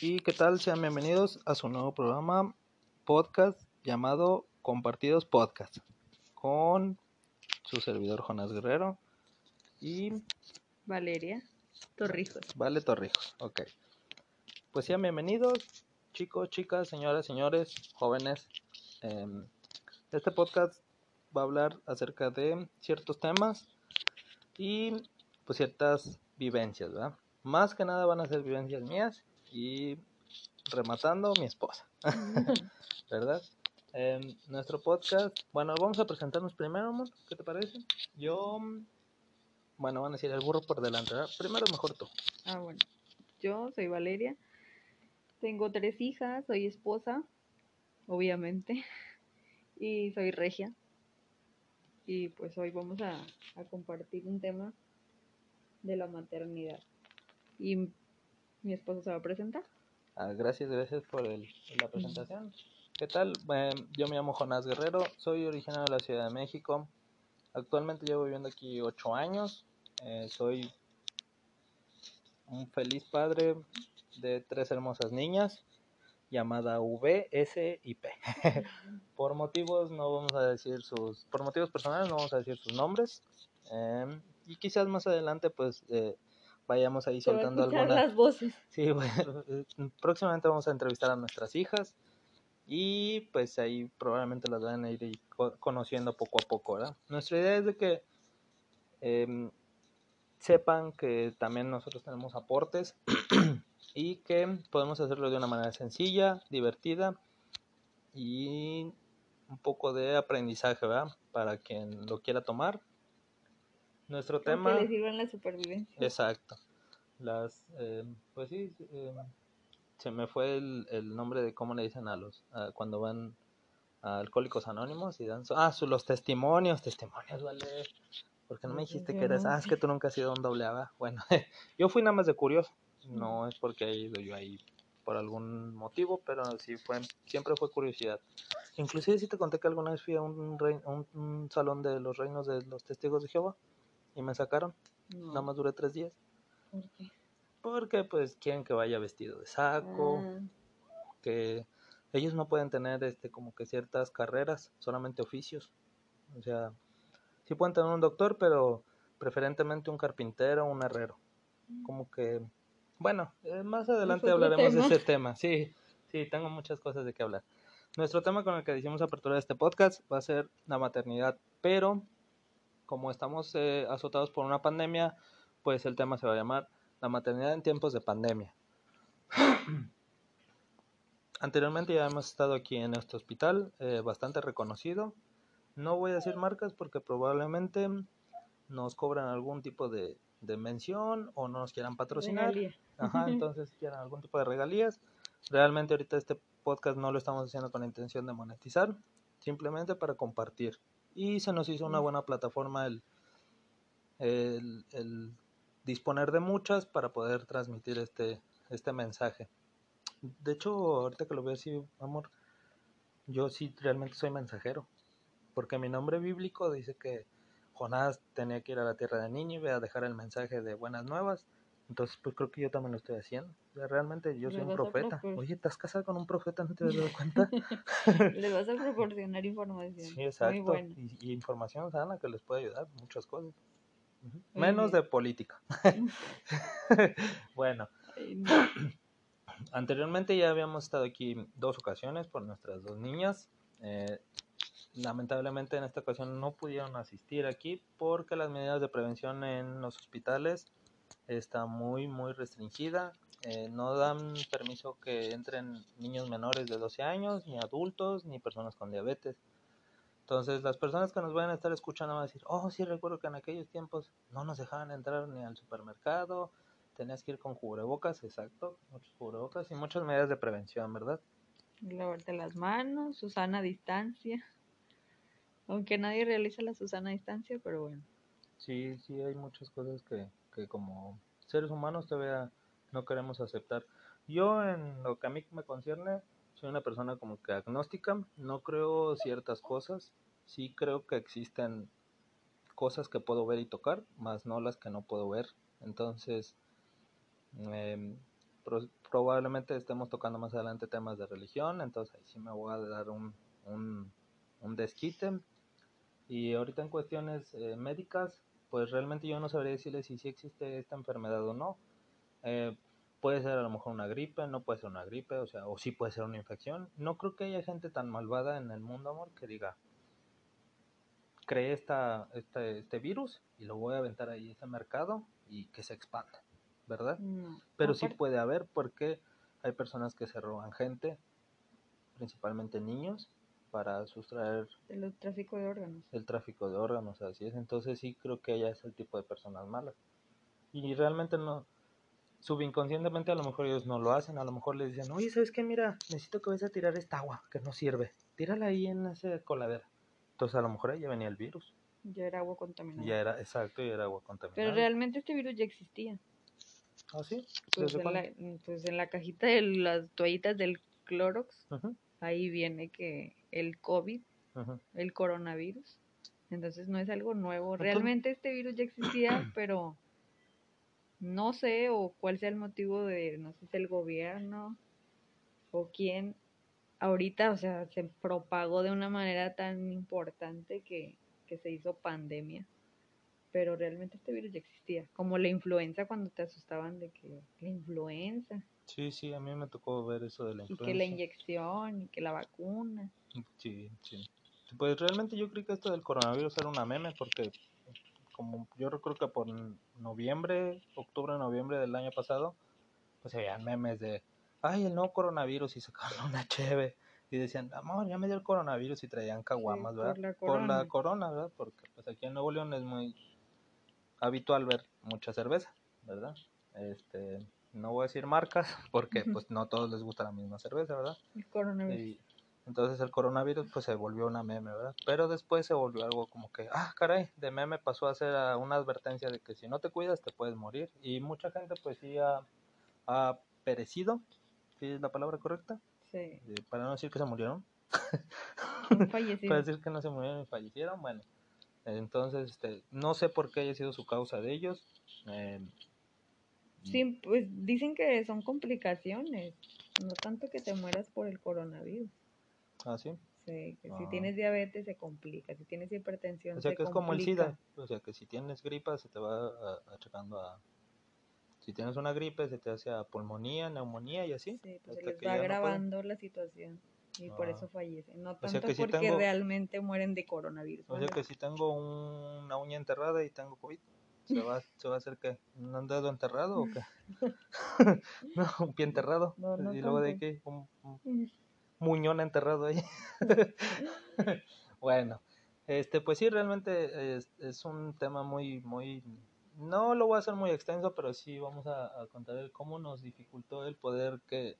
¿Y qué tal? Sean bienvenidos a su nuevo programa podcast llamado Compartidos Podcast con su servidor Jonás Guerrero y Valeria Torrijos. Vale Torrijos, ok. Pues sean bienvenidos, chicos, chicas, señoras, señores, jóvenes. Em, este podcast va a hablar acerca de ciertos temas y pues ciertas vivencias, ¿verdad? Más que nada van a ser vivencias mías y rematando mi esposa, ¿verdad? En nuestro podcast, bueno, vamos a presentarnos primero, amor, ¿qué te parece? Yo, bueno, van a decir el burro por delante, ¿verdad? Primero mejor tú. Ah, bueno. Yo soy Valeria. Tengo tres hijas, soy esposa, obviamente, y soy regia. Y pues hoy vamos a, a compartir un tema de la maternidad. Y mi esposo se va a presentar. Ah, gracias, gracias por el, la presentación. ¿Qué tal? Eh, yo me llamo Jonás Guerrero, soy originario de la Ciudad de México. Actualmente llevo viviendo aquí ocho años. Eh, soy un feliz padre de tres hermosas niñas llamada V, S y P. por motivos no vamos a decir sus, por motivos personales no vamos a decir sus nombres. Eh, y quizás más adelante pues eh, vayamos ahí soltando algunas las voces. Sí, bueno, próximamente vamos a entrevistar a nuestras hijas y pues ahí probablemente las van a ir conociendo poco a poco, ¿verdad? Nuestra idea es de que eh, sepan que también nosotros tenemos aportes y que podemos hacerlo de una manera sencilla, divertida y un poco de aprendizaje, ¿verdad? Para quien lo quiera tomar. Nuestro tema... Que les sirvan la supervivencia. Exacto. Las, eh, pues sí, eh, se me fue el, el, nombre de cómo le dicen a los, a cuando van a Alcohólicos Anónimos y dan, ah, su, los testimonios, testimonios, vale. Porque no me dijiste que eres, ah, es que tú nunca has sido un doble A, Bueno, yo fui nada más de curioso, no es porque he ido yo ahí por algún motivo, pero sí fue, siempre fue curiosidad. Inclusive sí te conté que alguna vez fui a un, rey, un, un salón de los reinos de los testigos de Jehová y me sacaron, No. nada más duré tres días. ¿Por qué? Porque pues quieren que vaya vestido de saco, Ah, que ellos no pueden tener este como que ciertas carreras, solamente oficios. O sea, sí pueden tener un doctor, pero preferentemente un carpintero, un herrero. Como que, bueno, eh, más adelante otro hablaremos tema. de ese tema. Sí, sí, tengo muchas cosas de qué hablar. Nuestro tema con el que hicimos apertura de este podcast va a ser la maternidad, pero como estamos eh, azotados por una pandemia, pues el tema se va a llamar la maternidad en tiempos de pandemia. Anteriormente ya hemos estado aquí en este hospital, eh, bastante reconocido. No voy a decir marcas porque probablemente nos cobran algún tipo de, de mención o no nos quieran patrocinar. regalía. Ajá, entonces quieran algún tipo de regalías. Realmente ahorita este podcast no lo estamos haciendo con la intención de monetizar, simplemente para compartir. Y se nos hizo una buena plataforma el, el, el disponer de muchas para poder transmitir este, este mensaje. De hecho, ahorita que lo veo así, amor, yo sí realmente soy mensajero, porque mi nombre bíblico dice que Jonás tenía que ir a la tierra de Nínive a dejar el mensaje de buenas nuevas, entonces pues creo que yo también lo estoy haciendo. O sea, realmente yo soy Le un profeta. Oye, ¿estás casada con un profeta? ¿No te has dado cuenta? Les vas a proporcionar información. Sí, Muy exacto. buena. Y, y información sana que les puede ayudar, muchas cosas. Muy Menos bien. de política. bueno, Ay, no. anteriormente ya habíamos estado aquí dos ocasiones por nuestras dos niñas. Eh, lamentablemente en esta ocasión no pudieron asistir aquí porque las medidas de prevención en los hospitales está muy muy restringida. Eh, no dan permiso que entren niños menores de 12 años, ni adultos, ni personas con diabetes. Entonces las personas que nos vayan a estar escuchando van a decir, oh sí recuerdo que en aquellos tiempos no nos dejaban entrar ni al supermercado, tenías que ir con cubrebocas, exacto, muchos cubrebocas y muchas medidas de prevención, ¿verdad? Lavarte las manos, Susana a distancia. Aunque nadie realiza la Susana a distancia, pero bueno. Sí, sí, hay muchas cosas que, que como seres humanos todavía no queremos aceptar. Yo en lo que a mí me concierne, soy una persona como que agnóstica, no creo ciertas cosas, sí creo que existen cosas que puedo ver y tocar, más no las que no puedo ver. Entonces, em, probablemente estemos tocando más adelante temas de religión, entonces ahí sí me voy a dar un, un, un desquite. Y ahorita en cuestiones eh, médicas, pues realmente yo no sabría decirle si sí existe esta enfermedad o no. Eh, puede ser a lo mejor una gripe, no puede ser una gripe, o sea, o sí puede ser una infección. No creo que haya gente tan malvada en el mundo, amor, que diga, creé esta, este, este virus y lo voy a aventar ahí ese mercado y que se expanda, ¿verdad? Pero sí puede haber porque hay personas que se roban gente, principalmente niños, para sustraer el tráfico de órganos. El tráfico de órganos, así es. Entonces sí creo que ella es el tipo de personas malas. Y realmente no, subinconscientemente a lo mejor ellos no lo hacen, a lo mejor les dicen, oye, ¿sabes qué? Mira, necesito que vayas a tirar esta agua que no sirve. Tírala ahí en esa coladera. Entonces a lo mejor ahí ya venía el virus. Ya era agua contaminada. Ya era, exacto, ya era agua contaminada. Pero realmente este virus ya existía. ¿Ah, sí? Pues, en la, pues en la, cajita de las toallitas del Clorox, ahí viene que el COVID, el coronavirus. Entonces no es algo nuevo. Realmente este virus ya existía, pero no sé o cuál sea el motivo de, no sé si el gobierno o quién ahorita, o sea, se propagó de una manera tan importante que, que se hizo pandemia. Pero realmente este virus ya existía, como la influenza cuando te asustaban de que la influenza. Sí, sí, a mí me tocó ver eso de la influenza. Y que la inyección, y que la vacuna. Sí, sí. Pues realmente yo creo que esto del coronavirus era una meme porque como yo creo que por noviembre, octubre, noviembre del año pasado, pues veían memes de, ay, el nuevo coronavirus y sacaron una cheve. Y decían, amor, ya me dio el coronavirus y traían caguamas, ¿verdad? Por la, corona. ¿verdad? Porque pues aquí en Nuevo León es muy habitual ver mucha cerveza, ¿verdad? Este, no voy a decir marcas porque pues no a todos les gusta la misma cerveza, ¿verdad? El coronavirus. Entonces el coronavirus pues se volvió una meme, ¿verdad? Pero después se volvió algo como que, ah, caray, de meme pasó a ser una advertencia de que si no te cuidas te puedes morir. Y mucha gente pues sí ha, perecido, ¿sí es la palabra correcta? Sí. Para no decir que se murieron. Fallecieron. para decir que no se murieron y fallecieron, bueno. Entonces, este, no sé por qué haya sido su causa de ellos. Eh, sí, pues dicen que son complicaciones, no tanto que te mueras por el coronavirus. ¿Ah, sí? Sí, que si ah. tienes diabetes se complica, si tienes hipertensión O sea que es como el SIDA, o sea que si tienes gripa se te va achacando a... Si tienes una gripe se te hace a pulmonía, neumonía y así. Sí, pues se les va agravando la situación y por eso ah. fallecen. No tanto porque realmente mueren de coronavirus. O sea que si tengo una uña enterrada y tengo COVID, ¿se va, se va a hacer que un dedo enterrado o qué? no, un pie enterrado. y luego de qué? un, muñón enterrado ahí. bueno, este, pues sí, realmente es, un tema muy, muy, no lo voy a hacer muy extenso, pero sí vamos a, contar cómo nos dificultó el poder que,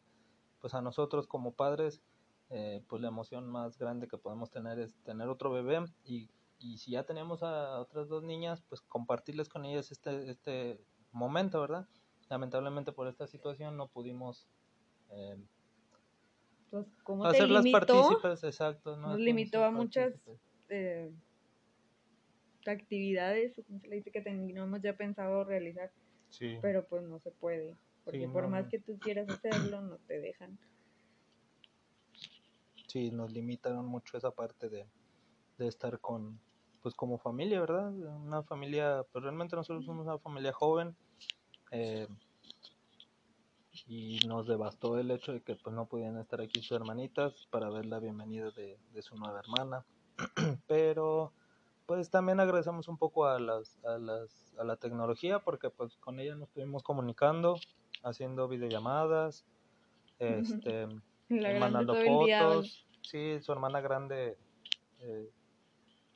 pues a nosotros como padres, eh, pues la emoción más grande que podemos tener es tener otro bebé y, y si ya tenemos a otras dos niñas, pues compartirles con ellas este, este momento, ¿verdad? Lamentablemente por esta situación no pudimos eh, pues, como Hacerlas partícipes, exacto. Nos limitó a muchas eh, actividades, como se le dice, que teníamos ya pensado realizar. Pero pues no se puede, porque por más que tú quieras hacerlo, no te dejan. Sí, nos limitaron mucho esa parte de, de estar con, pues como familia, ¿verdad? Una familia, pues realmente nosotros somos una familia joven. Eh, y nos devastó el hecho de que pues no podían estar aquí sus hermanitas para ver la bienvenida de, su nueva hermana pero pues también agradecemos un poco a las, a las a la tecnología porque pues con ella nos estuvimos comunicando haciendo videollamadas este mandando fotos sí su hermana grande eh,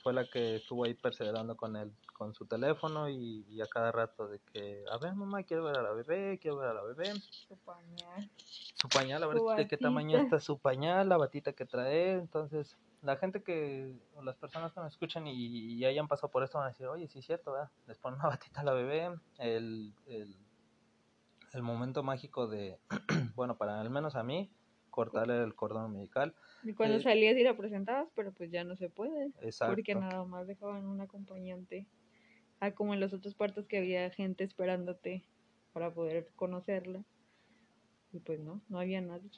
fue la que estuvo ahí perseverando con él con su teléfono y, a cada rato de que, a ver mamá, quiero ver a la bebé, quiero ver a la bebé. Su pañal. Su pañal, a ver de qué tamaño está su pañal, la batita que trae. Entonces, la gente que, o las personas que nos escuchan y, hayan pasado por esto van a decir, oye, sí es cierto, ¿verdad? Les ponen una batita a la bebé, el, el, el momento mágico de, bueno, para al menos a mí, cortarle el cordón umbilical. Y cuando eh, salías y la presentabas, pero pues ya no se puede. Exacto. Porque nada más dejaban un acompañante. Ah, como en los otros partos que había gente esperándote para poder conocerla. Y pues no, no había nadie.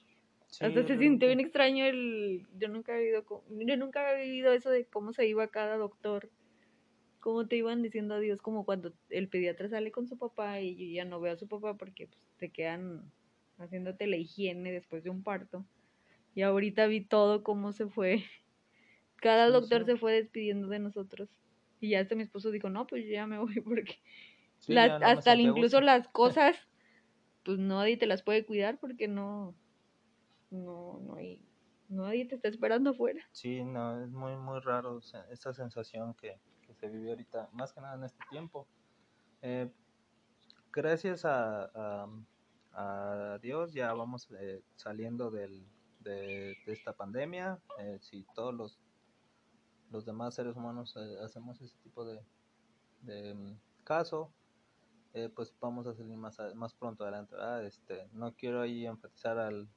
Sí, Hasta se sintió bien extraño el... Yo nunca he vivido, yo nunca había vivido eso de cómo se iba cada doctor. Cómo te iban diciendo adiós, como cuando el pediatra sale con su papá y yo ya no veo a su papá porque pues, te quedan haciéndote la higiene después de un parto. Y ahorita vi todo cómo se fue. Cada doctor se fue despidiendo de nosotros. Y ya hasta mi esposo dijo, no, pues yo ya me voy porque Sí, las- ya no me hasta incluso las cosas, pues nadie te las puede cuidar porque no, no, no hay, nadie te está esperando afuera. Sí, no, es muy, muy raro o sea, esa sensación que, que se vive ahorita, más que nada en este tiempo. Eh, gracias a, a- a Dios ya vamos eh, saliendo del, de, esta pandemia. Eh, si todos los, los demás seres humanos eh, hacemos ese tipo de, de, mm, caso, eh, pues vamos a salir más, más pronto adelante. ¿verdad? Este, no quiero ahí enfatizar al,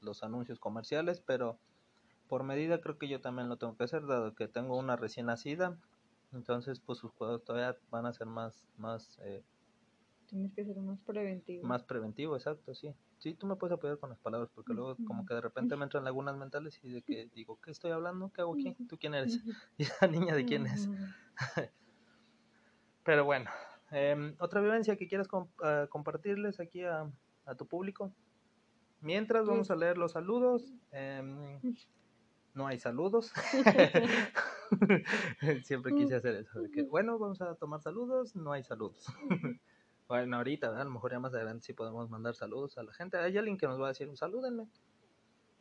los anuncios comerciales, pero por medida creo que yo también lo tengo que hacer, dado que tengo una recién nacida. Entonces, pues sus juegos todavía van a ser más, más, eh, Tienes que ser más preventivo. más preventivo, exacto, sí. Sí, tú me puedes apoyar con las palabras, porque luego como que de repente me entran lagunas mentales y de que digo, ¿qué estoy hablando? ¿Qué hago aquí? ¿Tú quién eres? ¿Y esa niña de quién es? Pero bueno, em, otra vivencia que quieras com- ah, compartirles aquí a, a tu público. Mientras vamos a leer los saludos. em, no hay saludos. Siempre quise hacer eso. que, bueno, vamos a tomar saludos. No hay saludos. Bueno, ahorita, ¿verdad? a lo mejor ya más adelante sí podemos mandar saludos a la gente. Hay alguien que nos va a decir, salúdenme,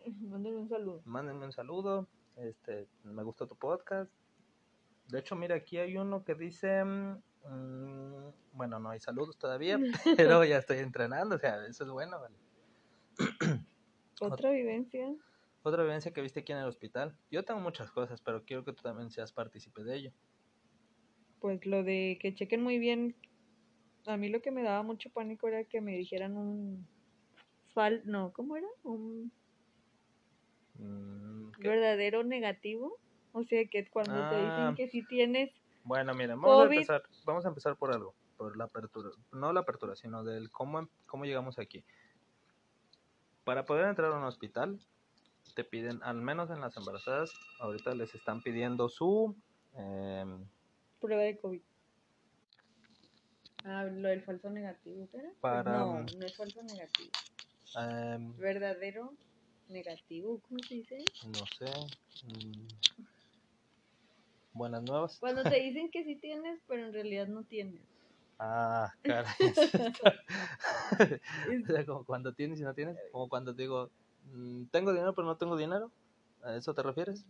Mándale un saludo. mándenme un saludo. Este, me gustó tu podcast. De hecho, mira, aquí hay uno que dice, mm, mm, bueno, no hay saludos todavía, pero ya estoy entrenando, o sea, eso es bueno. vale. Otra vivencia. Otra vivencia que viste aquí en el hospital. Yo tengo muchas cosas, pero quiero que tú también seas partícipe de ello. Pues lo de que chequen muy bien. A mí lo que me daba mucho pánico era que me dijeran un fal, no, ¿cómo era? Un Mm, ¿qué? verdadero negativo. O sea que cuando te Ah. dicen que si tienes, Bueno, miren, vamos a empezar, vamos a empezar por algo, por la apertura, no la apertura, sino del cómo, em- cómo llegamos aquí. Para poder entrar a un hospital, te piden, al menos en las embarazadas, ahorita les están pidiendo su, em, prueba de COVID. Ah, lo del falso negativo, ¿era? Para- No, no es falso negativo. em, Verdadero negativo, ¿cómo se dice? no sé, mm, buenas nuevas. Cuando te dicen que sí tienes, pero en realidad no tienes. Ah, caray. O sea, como cuando tienes y no tienes, como cuando digo, mm, tengo dinero pero no tengo dinero, ¿a eso te refieres?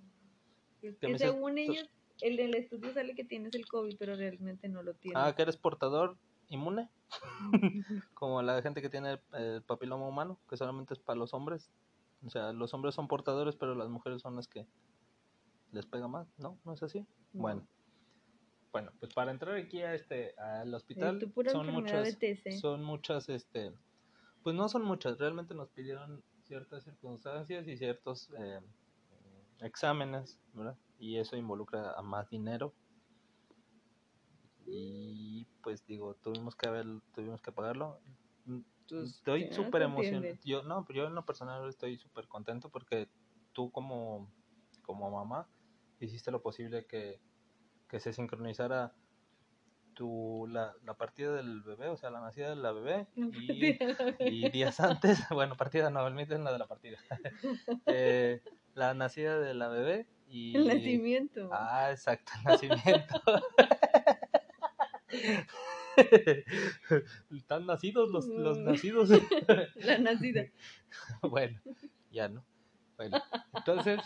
Es Que según ellos, el del estudio sale que tienes el COVID, pero realmente no lo tienes. Ah, que eres portador inmune, como la gente que tiene el, el papiloma humano, que solamente es para los hombres. O sea, los hombres son portadores, pero las mujeres son las que les pega más, ¿no? ¿No es así? No. Bueno. Bueno, pues para entrar aquí a este al hospital son muchas son muchas este pues no son muchas, realmente nos pidieron ciertas circunstancias y ciertos eh, exámenes, ¿verdad? Y eso involucra a más dinero. Y pues digo, tuvimos que haber, tuvimos que pagarlo. Pues, Estoy súper emocionado. Yo no, yo en lo personal estoy súper contento porque tú como, como mamá hiciste lo posible que, que se sincronizara tu, la, la partida del bebé, o sea, la nacida de la bebé y, y días antes, bueno, partida no, el mito es la de la partida. Eh, la nacida de la bebé y... El nacimiento. Ah, exacto, el nacimiento. Están nacidos los, los Mm. nacidos. La nacida. bueno, ya no. Bueno, entonces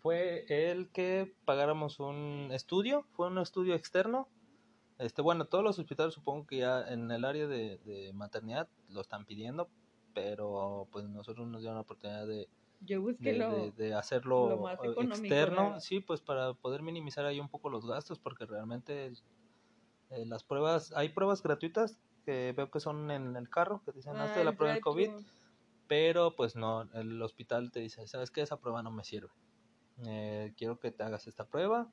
fue el que pagáramos un estudio, fue un estudio externo. Este, bueno, todos los hospitales supongo que ya en el área de, de maternidad lo están pidiendo, pero pues nosotros nos dieron la oportunidad de, Yo busqué de, lo. de- de hacerlo lo más económico, externo, ¿verdad? sí, pues para poder minimizar ahí un poco los gastos, porque realmente eh, las pruebas, hay pruebas gratuitas que veo que son en el carro, que dicen, hazte Ah, la el prueba del COVID, pero pues no, el hospital te dice, sabes que esa prueba no me sirve, Eh, quiero que te hagas esta prueba,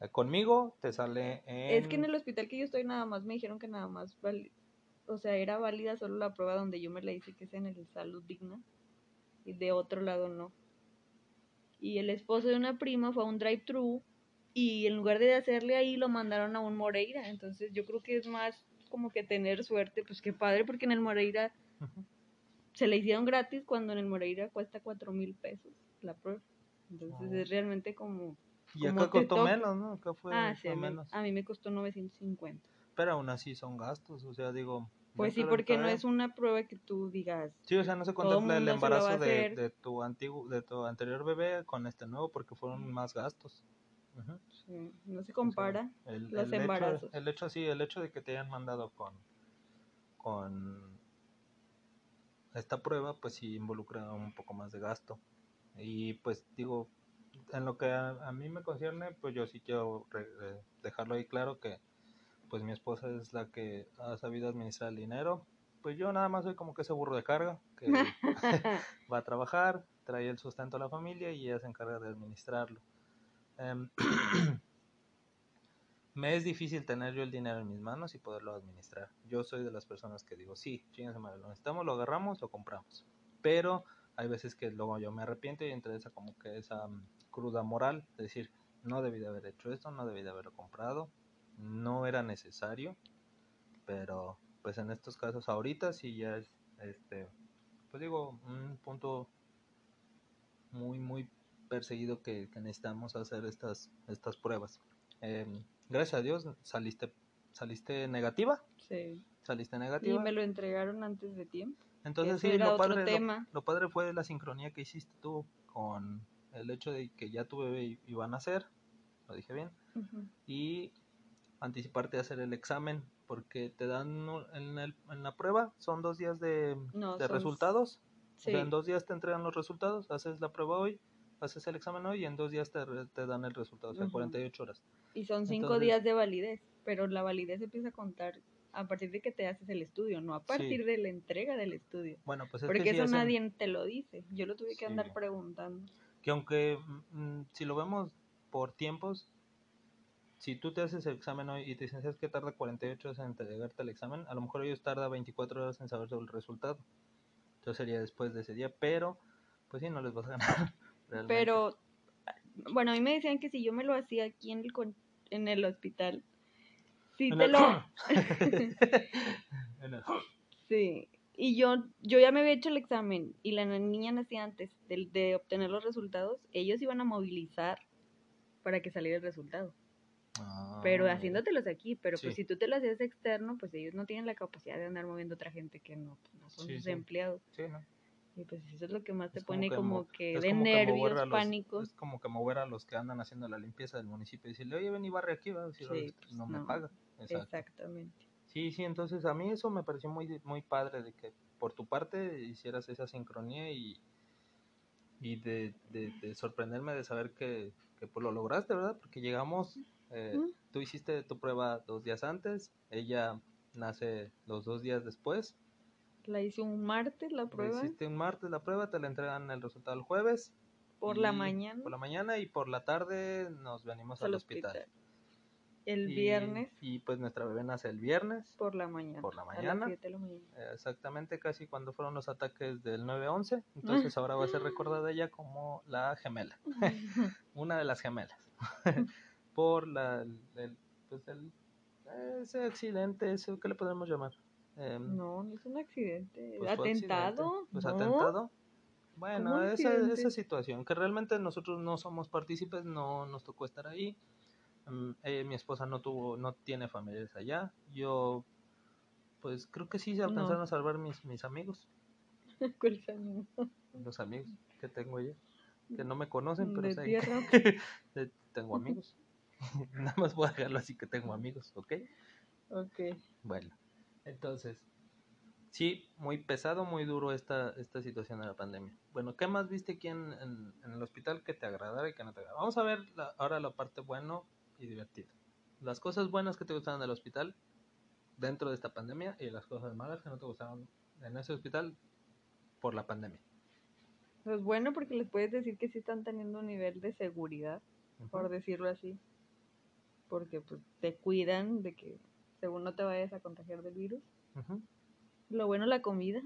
Eh, conmigo te sale en... Es que en el hospital que yo estoy nada más me dijeron que nada más o sea, era válida solo la prueba donde yo me la hice, que es en el Salud Digna, y de otro lado no. Y el esposo de una prima fue a un drive-thru y en lugar de hacerle ahí lo mandaron a un Moreira. Entonces yo creo que es más como que tener suerte, pues qué padre, porque en el Moreira se le hicieron gratis cuando en el Moreira cuesta cuatro mil pesos la prueba. Entonces Oh. es realmente como... Y como acá costó menos, ¿no? Acá fue, ah, sí, a mí, menos. a mí me costó 950. Pero aún así son gastos, o sea, digo... Pues sí, porque no es una prueba que tú digas, Sí, o sea, no se contempla el embarazo de, tu antiguo, de tu anterior bebé con este nuevo porque fueron más gastos. Sí, no se compara. El, Los el hecho, embarazos. el hecho, sí, el hecho de que te hayan mandado con, con esta prueba, pues sí involucra un poco más de gasto. Y pues digo, en lo que a, a mí me concierne, pues yo sí quiero re- eh, dejarlo ahí claro que pues mi esposa es la que ha sabido administrar el dinero. Pues yo nada más soy como que ese burro de carga que va a trabajar, trae el sustento a la familia y ella se encarga de administrarlo. Em, me es difícil tener yo el dinero en mis manos y poderlo administrar. Yo soy de las personas que digo, sí, chingas madre, lo necesitamos, lo agarramos, lo compramos. Pero hay veces que luego yo me arrepiento y entre esa como que esa mm, cruda moral, de decir, no debí de haber hecho esto, no debí de haberlo comprado, no era necesario, pero pues en estos casos ahorita sí ya es, este, pues digo, un punto muy, muy perseguido que, que necesitamos hacer estas, estas pruebas. Em, gracias a Dios saliste, saliste negativa, Sí. saliste Y negativa. me lo entregaron antes de tiempo. Entonces Eso sí, lo padre, lo- tema. Lo, padre fue la sincronía que hiciste tú con el hecho de que ya tu bebé iba a nacer, lo dije bien, y anticiparte a hacer el examen, porque te dan en, el- en la prueba, son dos días de, No, de son- resultados, Sí. o sea, en dos días te entregan los resultados, haces la prueba hoy, haces el examen hoy y en dos días te, dan el resultado, o sea, Ujú. 48 horas. Y son cinco Entonces- días de validez, pero la validez empieza a contar a partir de que te haces el estudio, no a partir de la entrega del estudio. Bueno, pues es Porque que eso hacen- nadie te lo dice. Yo lo tuve que Sí. andar preguntando. que aunque mm, si lo vemos por tiempos, si tú te haces el examen hoy y te dicen "¿Sabes que tarda 48 horas en entregarte el examen, a lo mejor ellos tarda 24 horas en saber sobre el resultado. Entonces sería después de ese día, pero pues sí, no les vas a ganar. realmente. Pero, bueno, a mí me decían que si yo me lo hacía aquí en el, con- en el hospital, sí En te el- lo... El- Sí, y yo, yo ya me había hecho el examen y la niña nacía antes de, de obtener los resultados, ellos iban a movilizar para que saliera el resultado. Ah, Pero mira. haciéndotelos aquí, pero pues si tú te lo hacías externo, pues ellos no tienen la capacidad de andar moviendo otra gente que no, pues, no son Sí, sus sí. empleados. Sí, ¿no? Y pues eso es lo que más te Es pone que como mo- que de como que nervios, a los- pánicos. Es como que mover a los que andan haciendo la limpieza del municipio y decirle, oye, ven y barre aquí, va a decir, "Oye, pues, no me paga. Exacto. Exactamente. Sí, sí, entonces a mí eso me pareció muy, muy padre de que por tu parte hicieras esa sincronía y, y de, de- de sorprenderme de saber que, que pues lo lograste, ¿verdad? Porque llegamos, eh, Mm. tú hiciste tu prueba dos días antes, ella nace los dos días después, La hice un martes la prueba, hiciste un martes la prueba, te la entregan el resultado el jueves. por la mañana Por la mañana y por la tarde nos venimos al, al hospital. hospital. El Y- viernes Y pues nuestra bebé nace el viernes. por la mañana. por la mañana. las 7 de la mañana. Eh, Exactamente, casi cuando fueron los ataques del 9-11. Entonces ahora va a ser recordada ella como la gemela, una de las gemelas. Por la, el, pues el- ese accidente, ese, ¿qué le podemos llamar? Em, No, no es un accidente. pues ¿Atentado? accidente. Pues No. atentado. Bueno, ¿Cómo esa, esa situación, que realmente nosotros no somos partícipes, no nos tocó estar ahí. Mm, eh, mi esposa no tuvo, no tiene familiares allá. Yo, pues creo que sí se alcanzaron No. a salvar mis, mis amigos, ¿Cuáles años? los amigos que tengo allá, que no me conocen, pero De sé que tengo amigos. Nada más voy a dejarlo así que tengo amigos, ¿ok? Ok. Bueno, entonces, sí, muy pesado, muy duro esta, esta situación de la pandemia. Bueno, ¿qué más viste aquí en, en- en el hospital que te agradara y que no te agradara? Vamos a ver la- ahora la parte bueno y divertida. Las cosas buenas que te gustaron del hospital dentro de esta pandemia y las cosas malas que no te gustaron en ese hospital por la pandemia. Pues bueno, porque les puedes decir que sí están teniendo un nivel de seguridad, por decirlo así. Porque pues te cuidan de que según no te vayas a contagiar del virus. Lo bueno la comida.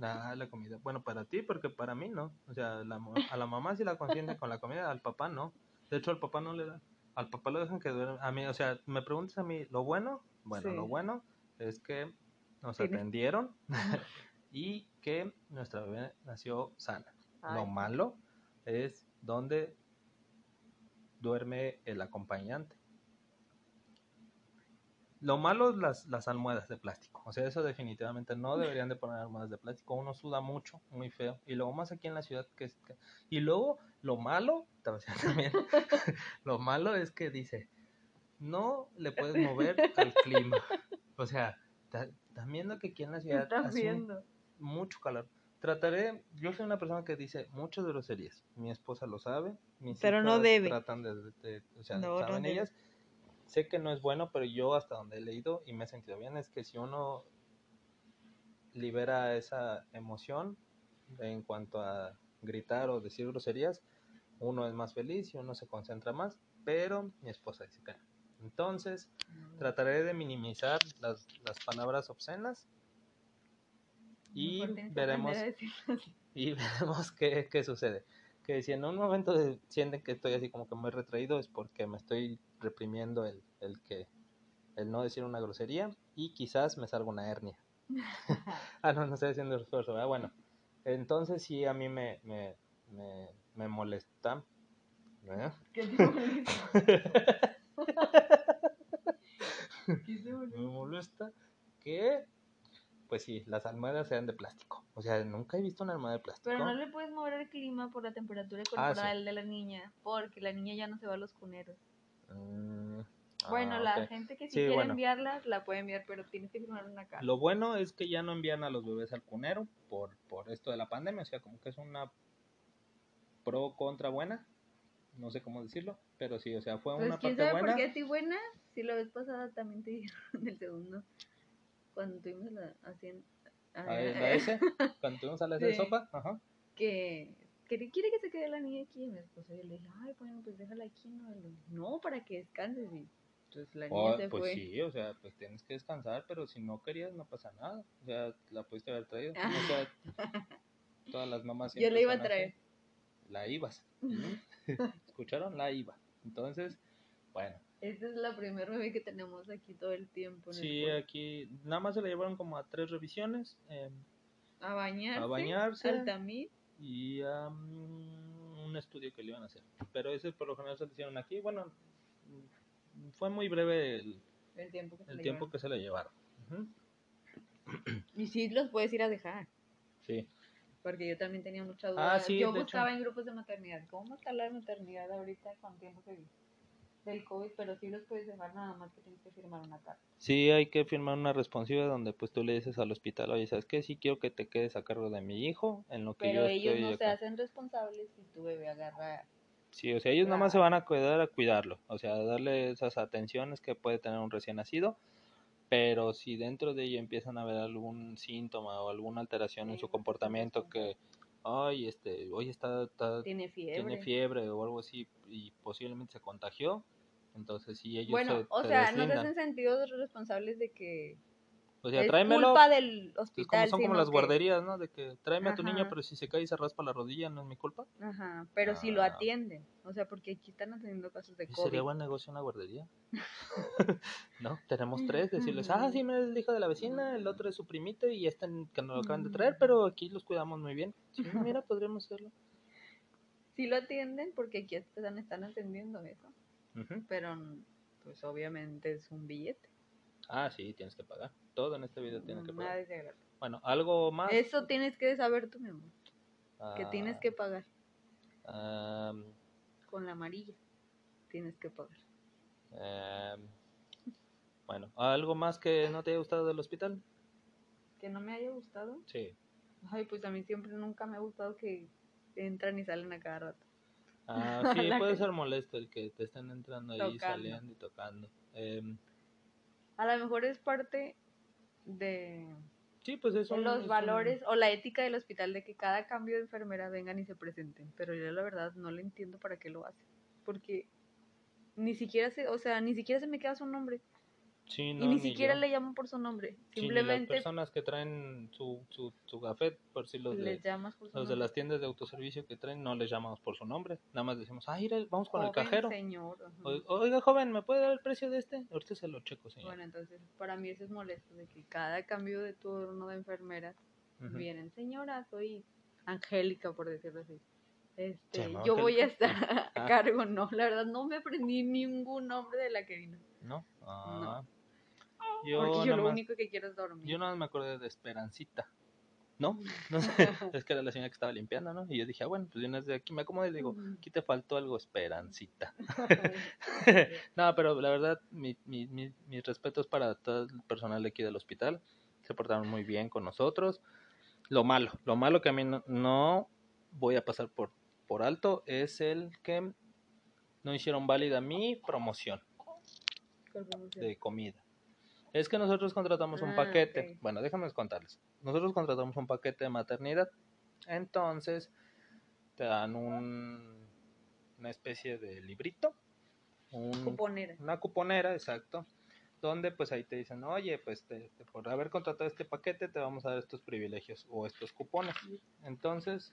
Ah, la comida. Bueno, para ti, porque para mí no. O sea, la a la mamá sí la consienten con la comida, al papá no. De hecho, al papá no le da. Al papá lo dejan que duerma. A mí, o sea, me preguntas a mí, ¿lo bueno? Bueno, Sí. lo bueno es que nos Tienes- atendieron y que nuestra bebé nació sana. Lo malo es donde duerme el acompañante. Lo malo es las, las almohadas de plástico. O sea, eso definitivamente no deberían de poner almohadas de plástico. Uno suda mucho, muy feo. Y luego más aquí en la ciudad que Y luego lo malo, también, lo malo es que dice, no le puedes mover al clima. O sea, ta- están viendo que aquí en la ¿Qué ciudad hace un- mucho calor. Trataré, yo soy una persona que dice muchas groserías. Mi esposa lo sabe. Mis Pero no debe. Tratan de, de- o sea, No, no saben debe. Sé que no es bueno, pero yo hasta donde he leído y me he sentido bien es que si uno libera esa emoción en cuanto a gritar o decir groserías, uno es más feliz y uno se concentra más, pero mi esposa dice que. Entonces, trataré de minimizar las, las palabras obscenas y veremos y veremos qué, qué sucede. Que si en un momento sienten que estoy así como que muy retraído es porque me estoy reprimiendo el, el que el no decir una grosería y quizás me salga una hernia. ah, no, no estoy haciendo esfuerzo. Bueno, entonces sí a mí me, me, me, me molesta. ¿eh? ¿Qué te molesta? ¿Qué te molesta? Me molesta que, pues sí, las almohadas sean de plástico. O sea, nunca he visto una almohada de plástico. Pero no le puedes mover el clima por la temperatura Ah, corporal de la niña, porque la niña ya no se va a los cuneros. Mm, Bueno, ah, la gente que sí, Sí, quiere bueno. enviarlas, la puede enviar, pero tienes que firmar una carta. Lo bueno es que ya no envían a los bebés al cunero por, por esto de la pandemia, o sea, como que es una pro contra buena, no sé cómo decirlo, pero sí, o sea, fue Pues una quién parte sabe buena. por qué a buena, si la vez pasada también te dijeron del segundo, cuando tuvimos la haciendo A S, cuando tuvimos a la de sopa, ajá. que, quiere que se quede la niña aquí y mi esposa yo le dije, ay, bueno, pues déjala aquí, no, no, para que descanses y entonces la niña Oh, se pues fue. sí, o sea, pues tienes que descansar, pero si no querías no pasa nada, o sea, la pudiste haber traído, o sea, todas las mamás Yo la iba a así. traer. La ibas, ¿escucharon? La iba, entonces, bueno. Esta es la primera bebé que tenemos aquí todo el tiempo. En Sí, aquí nada más se le llevaron como a tres revisiones eh, a bañarse, a bañarse. Y a mm, un estudio que le iban a hacer. Pero ese por lo general se lo hicieron aquí. Bueno, fue muy breve el, el tiempo que se el le tiempo que se le llevaron. Y sí los puedes ir a dejar, Sí, porque yo también tenía mucha duda. Ah, sí, yo buscaba hecho. en grupos de maternidad. ¿Cómo está la maternidad ahorita con tiempo que del COVID? Pero sí los puedes dejar nada más que tienes que firmar una carta. sí hay que firmar una responsiva donde pues tú le dices al hospital, oye, ¿sabes qué? Sí quiero que te quedes a cargo de mi hijo en lo que Pero yo ellos estoy no se acá". hacen responsables si tu bebé agarra. Sí, o sea, ellos nada más se van a cuidar a cuidarlo, o sea, a darle esas atenciones que puede tener un recién nacido, pero si dentro de ello empiezan a ver algún síntoma o alguna alteración en su comportamiento que, ay, este, hoy está, está- Tiene fiebre. tiene fiebre o algo así y posiblemente se contagió, entonces sí ellos Bueno, se, o se sea, no se hacen sentidos responsables de que O sea, es tráemelo, culpa del es como hospital. son como las que- guarderías, ¿no? De que tráeme a tu niño, Ajá. pero si se cae y se raspa la rodilla no es mi culpa. Ajá, pero si lo Ah. atienden. O sea, porque aquí están atendiendo casos de ¿Y COVID. sería buen negocio una guardería? ¿No? Tenemos tres, decirles, ah, sí, mira, es el hijo de la vecina, el otro es su primito y este que nos lo acaban de Mm. traer, pero aquí los cuidamos muy bien. Sí, mira, podríamos hacerlo. Sí lo atienden porque aquí están, están atendiendo eso. Ujú. Pero, pues obviamente es un billete. Ah, sí, tienes que pagar. Todo en este video tiene que Nada pagar. es de gratis. Bueno, algo más. Eso tienes que saber tú, mi amor. Que Ah, tienes que pagar. Con la amarilla. Tienes que pagar. am, bueno, ¿algo más que no te haya gustado del hospital? Que no me haya gustado. Sí. Ay, pues a mí siempre nunca me ha gustado que entran y salen a cada rato. Ah, sí, puede ser molesto el que te estén entrando ahí, Tocando. saliendo y tocando. Em, A lo mejor es parte de, sí, pues es de un- es los valores o la ética del hospital de que cada cambio de enfermera vengan y se presenten. Pero yo la verdad no le entiendo para qué lo hacen. Porque ni siquiera se, o sea, ni siquiera se me queda su nombre. Sí, no, y ni siquiera yo. le llaman por su nombre. Sí, Simplemente las personas que traen su, su, su gafet, por si los de, les llamas por su los de las tiendas de autoservicio que traen, no les llamamos por su nombre. Nada más decimos, ah, vamos con el cajero. señor. O- Oiga, joven, ¿me puede dar el precio de este? Ahorita se lo checo, señor. Bueno, entonces para mí eso es molesto, de que cada cambio de turno de enfermeras vienen, señora, soy Angélica, por decirlo así. Este, yo voy a estar a Ah. cargo, no, la verdad no me aprendí ningún nombre de la que vino. ¿No? No. Ah. Yo, porque yo lo más- único que quiero es dormir. yo nada más me acordé de Esperancita. ¿No? No sé, es que era la señora que estaba limpiando, ¿no? Y yo dije, ah, bueno, pues de una vez de aquí me acomodo y digo, Ujú. aquí te faltó algo, Esperancita. no, pero la verdad, mi, mi, mi- mis respetos para todo el personal de aquí del hospital. Se portaron muy bien con nosotros. Lo malo, lo malo que a mí no, no voy a pasar por, por alto es el que no hicieron válida mi promoción ¿Cuál promoción? De comida. Es que nosotros contratamos un Ah, paquete. Bueno, déjame contarles. Nosotros contratamos un paquete de maternidad. Entonces, te dan un, una especie de librito. un- Cuponera. una cuponera, exacto. Donde pues ahí te dicen, oye, pues te- te- por haber contratado este paquete te vamos a dar estos privilegios o estos cupones. Entonces,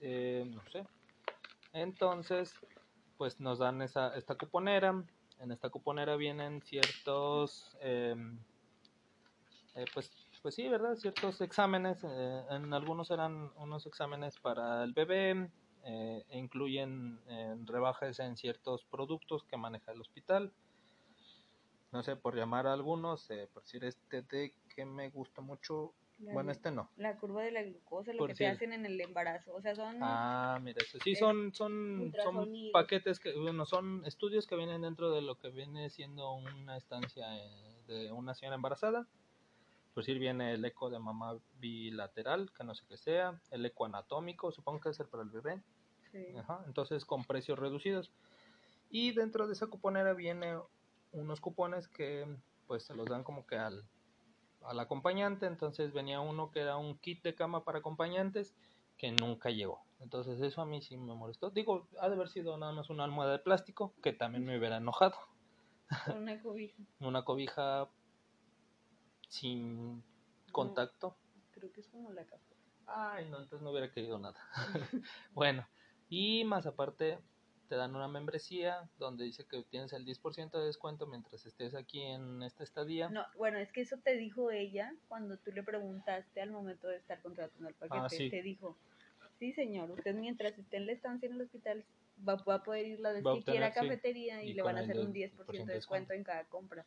eh, no sé. Entonces, pues nos dan esa, esta cuponera. En esta cuponera vienen ciertos, em, eh, pues, pues sí, ¿verdad? Ciertos exámenes. eh, en algunos eran unos exámenes para el bebé. eh, e incluyen rebajas en ciertos productos que maneja el hospital. No sé, por llamar a algunos, eh, por decir este de que me gusta mucho. La, Bueno, este no. la curva de la glucosa, lo Por que te si el- hacen en el embarazo. O sea, son. Ah, mira, eso sí, son, son, son paquetes que, bueno, son estudios que vienen dentro de lo que viene siendo una estancia eh, de una señora embarazada. Por decir, viene el eco de mamá bilateral, que no sé qué sea, el eco anatómico, supongo que es el para el bebé, sí. Ajá, entonces con precios reducidos. Y dentro de esa cuponera viene unos cupones que pues se los dan como que al, al acompañante, entonces venía uno que era un kit de cama para acompañantes que nunca llegó. Entonces eso a mí sí me molestó. Digo, ha de haber sido nada más una almohada de plástico que también me hubiera enojado. Una cobija. Una cobija sin contacto. Creo que es como la café. Ay, no, entonces no hubiera querido nada. bueno, y más aparte te dan una membresía donde dice que tienes el 10% de descuento mientras estés aquí en esta estadía. No, bueno, es que eso te dijo ella cuando tú le preguntaste al momento de estar contratando el paquete. Ah, sí. Te dijo, sí señor, usted mientras esté en la estancia en el hospital va, va a poder ir la vez que quiera a obtener, sí, cafetería y, y le van a hacer un 10% 10% de de descuento en cada compra.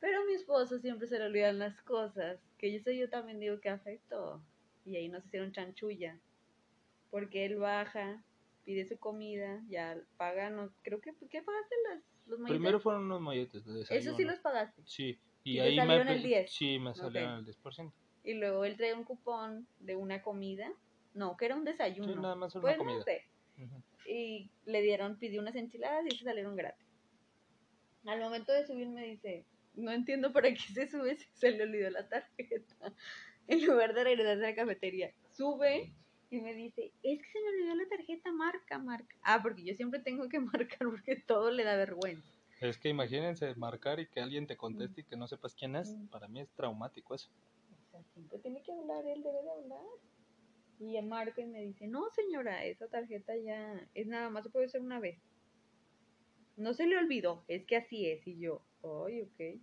Pero a mi esposo siempre se le olvidan las cosas, que eso yo también digo que afectó. Y ahí nos hicieron chanchulla. Porque él baja, pide su comida, ya paga, no, creo que, ¿qué pagaste las, los molletes? Primero fueron unos molletes de desayuno. Eso sí los pagaste. Sí, ¿Y ahí me, salieron el pe- 10? Sí, me salieron Ok. el 10%. Y luego él trae un cupón de una comida. No, que era un desayuno. Sí, nada más era pues una no comida. Y le dieron, pidió unas enchiladas y se salieron gratis. Al momento de subir me dice, no entiendo para qué se sube si se le olvidó la tarjeta. En lugar de regresarse a la cafetería. Sube y me dice, es que se me olvidó la tarjeta, marca, marca. Ah, porque yo siempre tengo que marcar porque todo le da vergüenza. Es que imagínense marcar y que alguien te conteste y que no sepas quién es. Mm. Para mí es traumático eso. O sea, siempre tiene que hablar, él debe de hablar. Y ya marca y me dice, no señora, esa tarjeta ya es nada más, se puede hacer una vez. No se le olvidó, es que así es. Y yo, ay, ok.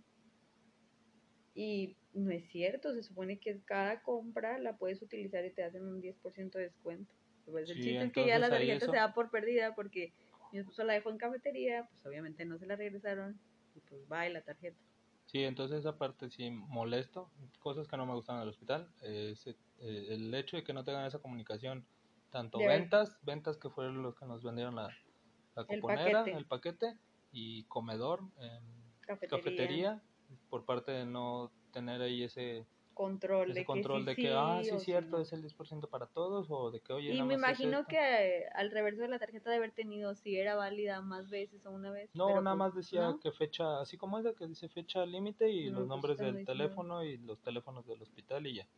Y no es cierto, se supone que cada compra la puedes utilizar y te hacen un 10% de descuento. Pues el Sí, chiste es que ya la tarjeta se da por perdida porque mi esposo la dejó en cafetería, pues obviamente no se la regresaron y pues va y la tarjeta. Sí, entonces esa parte sí molesto, cosas que no me gustan del hospital, es eh, el hecho de que no tengan esa comunicación, tanto De ver- ventas, ventas que fueron los que nos vendieron la, la El cuponera, paquete. el paquete, y comedor, Cafetería, cafetería, por parte de no tener ahí ese, control ese de control que de sí que, sí ah, sí es cierto, no. es el 10% para todos, o de que, oye, Y nada me más es imagino esto. que al reverso de la tarjeta de haber tenido si era válida más veces o una vez. No, pero nada pues, más decía ¿no? que fecha, así como esa que dice fecha límite y No, los pues nombres está del teléfono y los teléfonos del hospital y ya.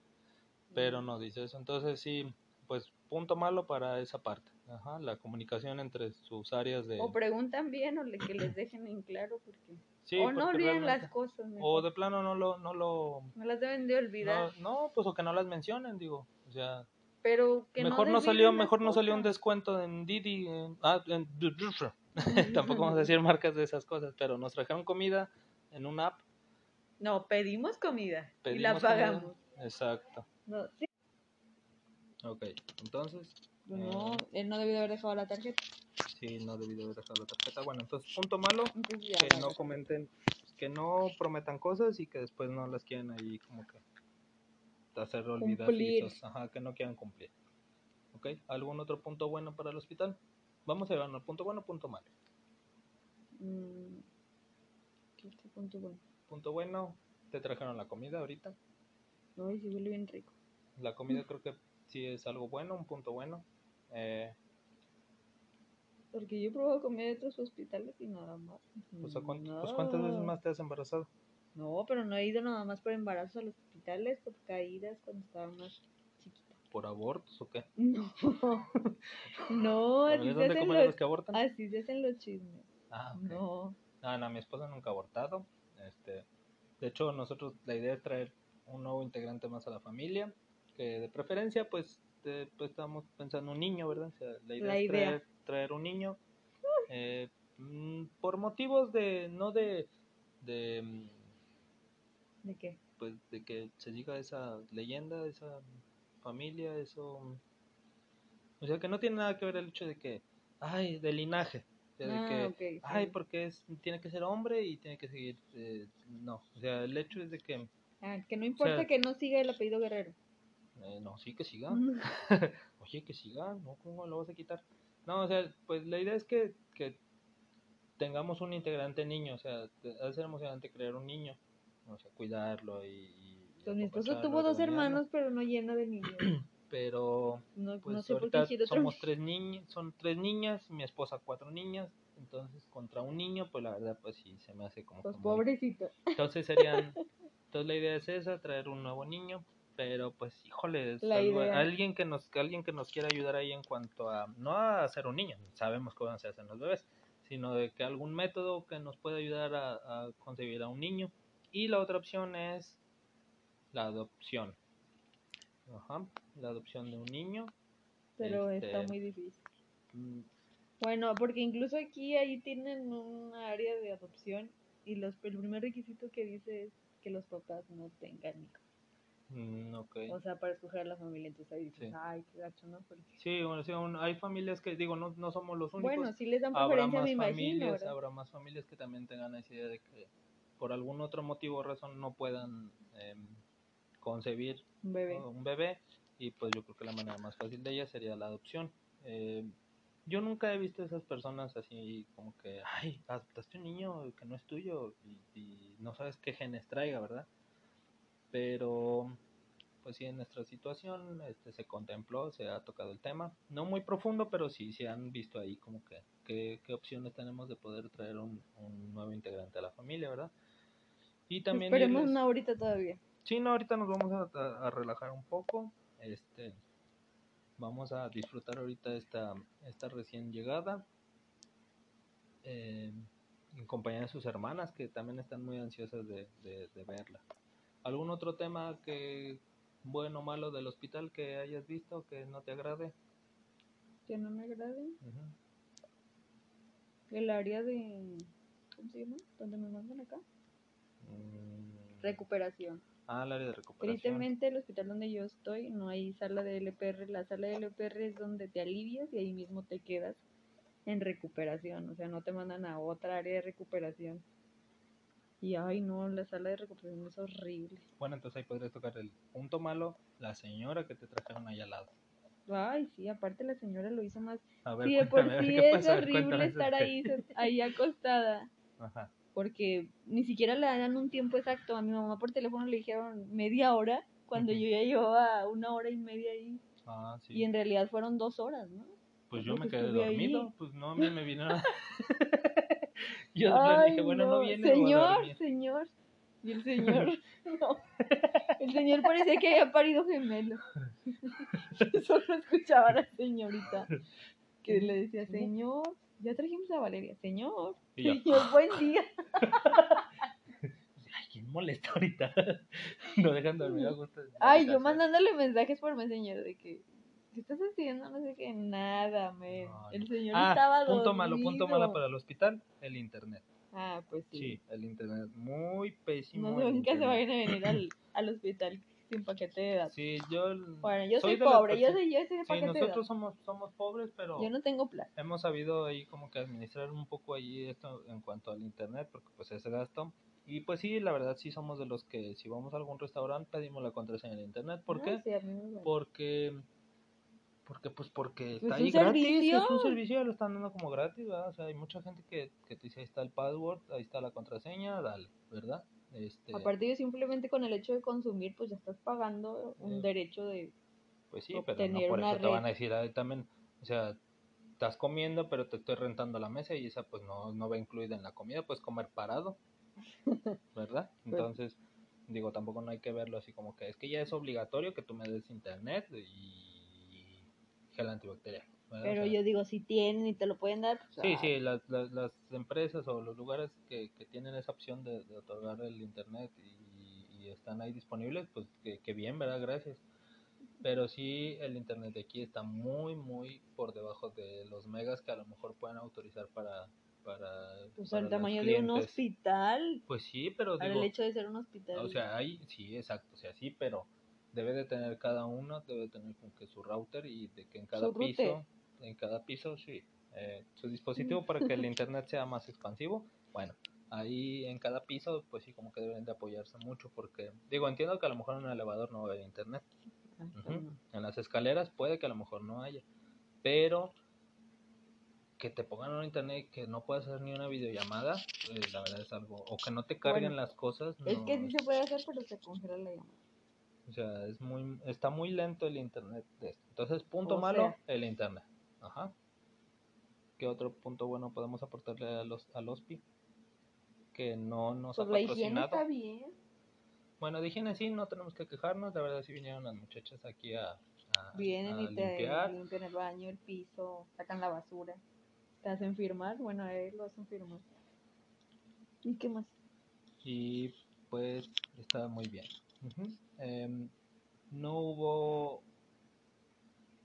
Pero no dice eso. Entonces sí, pues punto malo para esa parte. Ajá, la comunicación entre sus áreas de... O preguntan bien o le, que les dejen en claro porque... Sí, o no olviden las cosas. O de plano no lo... No, lo, No las deben de olvidar. no, no, pues o que no las mencionen, digo. O sea, pero que mejor no, no salió mejor no salió un descuento en Didi. en- ah, en- Tampoco vamos a decir marcas de esas cosas, pero nos trajeron comida en una app. No, pedimos comida y la comida. pagamos. Exacto. No, sí. Ok, entonces, No, Eh. él no debió de haber dejado la tarjeta. Sí, no debí de haber dejado la tarjeta. Bueno, entonces, punto malo, Entonces ya, que no comenten, que no prometan cosas y que después no las quieran ahí como que hacer olvidadizos. Ajá, que no quieran cumplir. Ok, ¿algún otro punto bueno para el hospital? Vamos a llevarnos punto bueno, punto malo. Mm, ¿Qué otro punto bueno? Punto bueno, te trajeron la comida ahorita. Ay, sí huele bien rico. La comida creo que sí es algo bueno, un punto bueno. Eh, Porque yo he probado comida de otros hospitales y nada más. pues, ¿a cuánto- pues, ¿cuántas veces No. más te has embarazado? No, pero no he ido nada más por embarazos a los hospitales, por caídas cuando estaba más chiquita. ¿Por abortos o qué? No, no, así ¿También es se, hacen los los, que abortan? así se hacen los chismes. Ah, ok. No, No, no, mi esposa nunca ha abortado. Este, de hecho, nosotros la idea es traer un nuevo integrante más a la familia, que de preferencia, pues, de- pues estamos pensando un niño, ¿verdad? O sea, la idea La es idea. Traer, un niño eh, mm, por motivos de, no de, de, mm, ¿de qué? pues, de que se diga esa leyenda, esa familia, eso, mm, o sea, que no tiene nada que ver el hecho de que, ay, de linaje, o sea, de Ah, sí. ay, porque es, tiene que ser hombre y tiene que seguir, eh, no, o sea, el hecho es de que, Ah, que no importa sea- que no siga el apellido Guerrero. eh, no, sí que siga, oye, que siga, no, ¿cómo lo vas a quitar? No, o sea, pues la idea es que, que tengamos un integrante niño, o sea, de ser emocionante crear un niño, o sea, cuidarlo y... y Pues mi esposo tuvo dos hermanos, pero no lleno de niños. Pero No, pues no sé por qué ahorita quiero otro somos tres niñas, son tres niñas, mi esposa cuatro niñas, entonces contra un niño, pues la verdad, pues sí, se me hace como... Pues muy- pobrecito. Entonces serían, entonces la idea es esa, traer un nuevo niño, pero pues híjole, algo- alguien que nos alguien que nos quiera ayudar ahí en cuanto a, no a hacer un niño, sabemos cómo se hacen los bebés, sino de que algún método que nos pueda ayudar a, a concebir a un niño. Y la otra opción es la adopción. Ajá, la adopción de un niño. Pero Este, está muy difícil. Mm, Bueno, porque incluso aquí ahí tienen un área de adopción y los el primer requisito que dice es que los papás no tengan hijos. Mm, ok. O sea, para escoger a la familia. Entonces ahí dices, Sí. ay, qué gacho, ¿no? Porque- Sí, bueno, sí, aún hay familias que, digo, no, no somos los únicos. Bueno, sí les dan habrá preferencia, más me imagino, familias, ¿verdad? habrá más familias que también tengan esa idea de que por algún otro motivo o razón no puedan em, concebir Un bebé. un bebé y pues yo creo que la manera más fácil de ella sería la adopción. Eh, yo nunca he visto esas personas así como que, ay, adoptaste un niño que no es tuyo y, y no sabes qué genes traiga, ¿verdad? Pero pues sí, en nuestra situación este, se contempló, se ha tocado el tema, no muy profundo, pero sí se han visto ahí como que qué, qué opciones tenemos de poder traer un, un nuevo integrante a la familia, ¿verdad? Y también Esperemos irles- no ahorita todavía. Sí, no, ahorita nos vamos a, a- a relajar un poco. Este, vamos a disfrutar ahorita esta, esta recién llegada. eh, en compañía de sus hermanas que también están muy ansiosas de, de- de verla. ¿Algún otro tema que bueno o malo del hospital que hayas visto que no te agrade? Que no me agrade. El área de. ¿Cómo se llama? ¿Dónde me mandan acá? Mm, Recuperación. Ah, el área de recuperación. Tristemente, el hospital donde yo estoy no hay sala de LPR. La sala de LPR es donde te alivias y ahí mismo te quedas en recuperación. O sea, no te mandan a otra área de recuperación. Y ay, no, la sala de recuperación es horrible. Bueno, entonces ahí podrías tocar el punto malo, la señora que te trajeron ahí al lado. Ay, sí, aparte la señora lo hizo más. A ver, Sí, de por sí ¿qué es pasó? Horrible estar ahí, ahí acostada. Ajá. Porque ni siquiera le dan un tiempo exacto. A mi mamá por teléfono le dijeron media hora, cuando yo ya llevaba una hora y media ahí. Ah, sí. Y en realidad fueron dos horas, ¿no? Pues yo me que quedé ahí. dormido, pues no, a mí me vino. yo Ay, dije, bueno, no, no, viene, Señor, señor. Y el señor, no. El señor parecía que había parido gemelo. Solo escuchaba a la señorita que le decía, señor, ya trajimos a Valeria. Señor, señor, buen día. Ay, ¿quién molesta ahorita? no dejan dormir a gusto. Ay, yo mandándole mensajes por Messenger de que, ¿qué estás haciendo? No sé qué, nada, men. No, El señor Ah, estaba punto malo, punto dormido. malo para el hospital, el internet. Ah, pues sí. Sí, el internet, muy pésimo. No el nunca se vayan a venir al, al hospital sin paquete de datos. Sí, yo... Bueno, yo soy, de las pobre, yo soy yo ese Sí, paquete de nosotros datos. somos, somos pobres, pero Yo no tengo plan. hemos sabido ahí como que administrar un poco ahí esto en cuanto al internet, porque pues es gasto. Y pues sí, la verdad sí somos de los que si vamos a algún restaurante pedimos la contraseña de internet. ¿Por Ah, qué? sí. Porque... Porque, pues porque Pues está ahí gratis, servicio. es un servicio, lo están dando como gratis, ¿verdad? O sea, hay mucha gente que, que te dice, ahí está el password, ahí está la contraseña, dale, ¿verdad? Este, Aparte de simplemente con el hecho de consumir, pues ya estás pagando un Eh, derecho de... Pues sí, pero no por eso te van red. a decir ahí también, o sea, estás comiendo, pero te estoy rentando la mesa y esa pues no, no va incluida en la comida, puedes comer parado, ¿verdad? Pues Entonces, digo, tampoco no hay que verlo así como que es que ya es obligatorio que tú me des internet y gel antibacterial. ¿verdad? O Pero sea, yo digo, si tienen y te lo pueden dar, pues, Sí, ah, sí, las, las, las empresas o los lugares que, que tienen esa opción de, de otorgar el internet y, y están ahí disponibles, pues que, que bien, ¿verdad? Gracias. Pero sí, el internet de aquí está muy, muy por debajo de los megas que a lo mejor pueden autorizar para... para, pues para el tamaño de un hospital, Pues sí, pero para digo, el hecho de ser un hospital. o sea, hay, sí, exacto, o sea, sí, pero debe de tener cada uno, debe de tener como que su router y de que en cada router. piso, en cada piso, sí, eh, su dispositivo para que el internet sea más expansivo, bueno, ahí en cada piso, pues sí, como que deben de apoyarse mucho porque, digo, entiendo que a lo mejor en un elevador no va a haber internet, en las escaleras puede que a lo mejor no haya, pero que te pongan un internet que no puedas hacer ni una videollamada, eh, la verdad es algo, o que no te carguen Bueno, las cosas. Es no, que sí se puede hacer, pero se congela la llamada. O sea, es muy, está muy lento el internet de esto. Entonces, punto O malo, sea. el internet. Ajá. ¿Qué otro punto bueno podemos aportarle a los, al OSPI? Que no nos Pues ha la higiene patrocinado. está bien. Bueno, de higiene sí, no tenemos que quejarnos. La verdad sí vinieron las muchachas aquí a, a- Vienen a y te limpiar. limpian el baño, el piso, sacan la basura. Te hacen firmar, bueno, a él lo hacen firmar. ¿Y qué más? y pues está muy bien. Ujú. Em, no hubo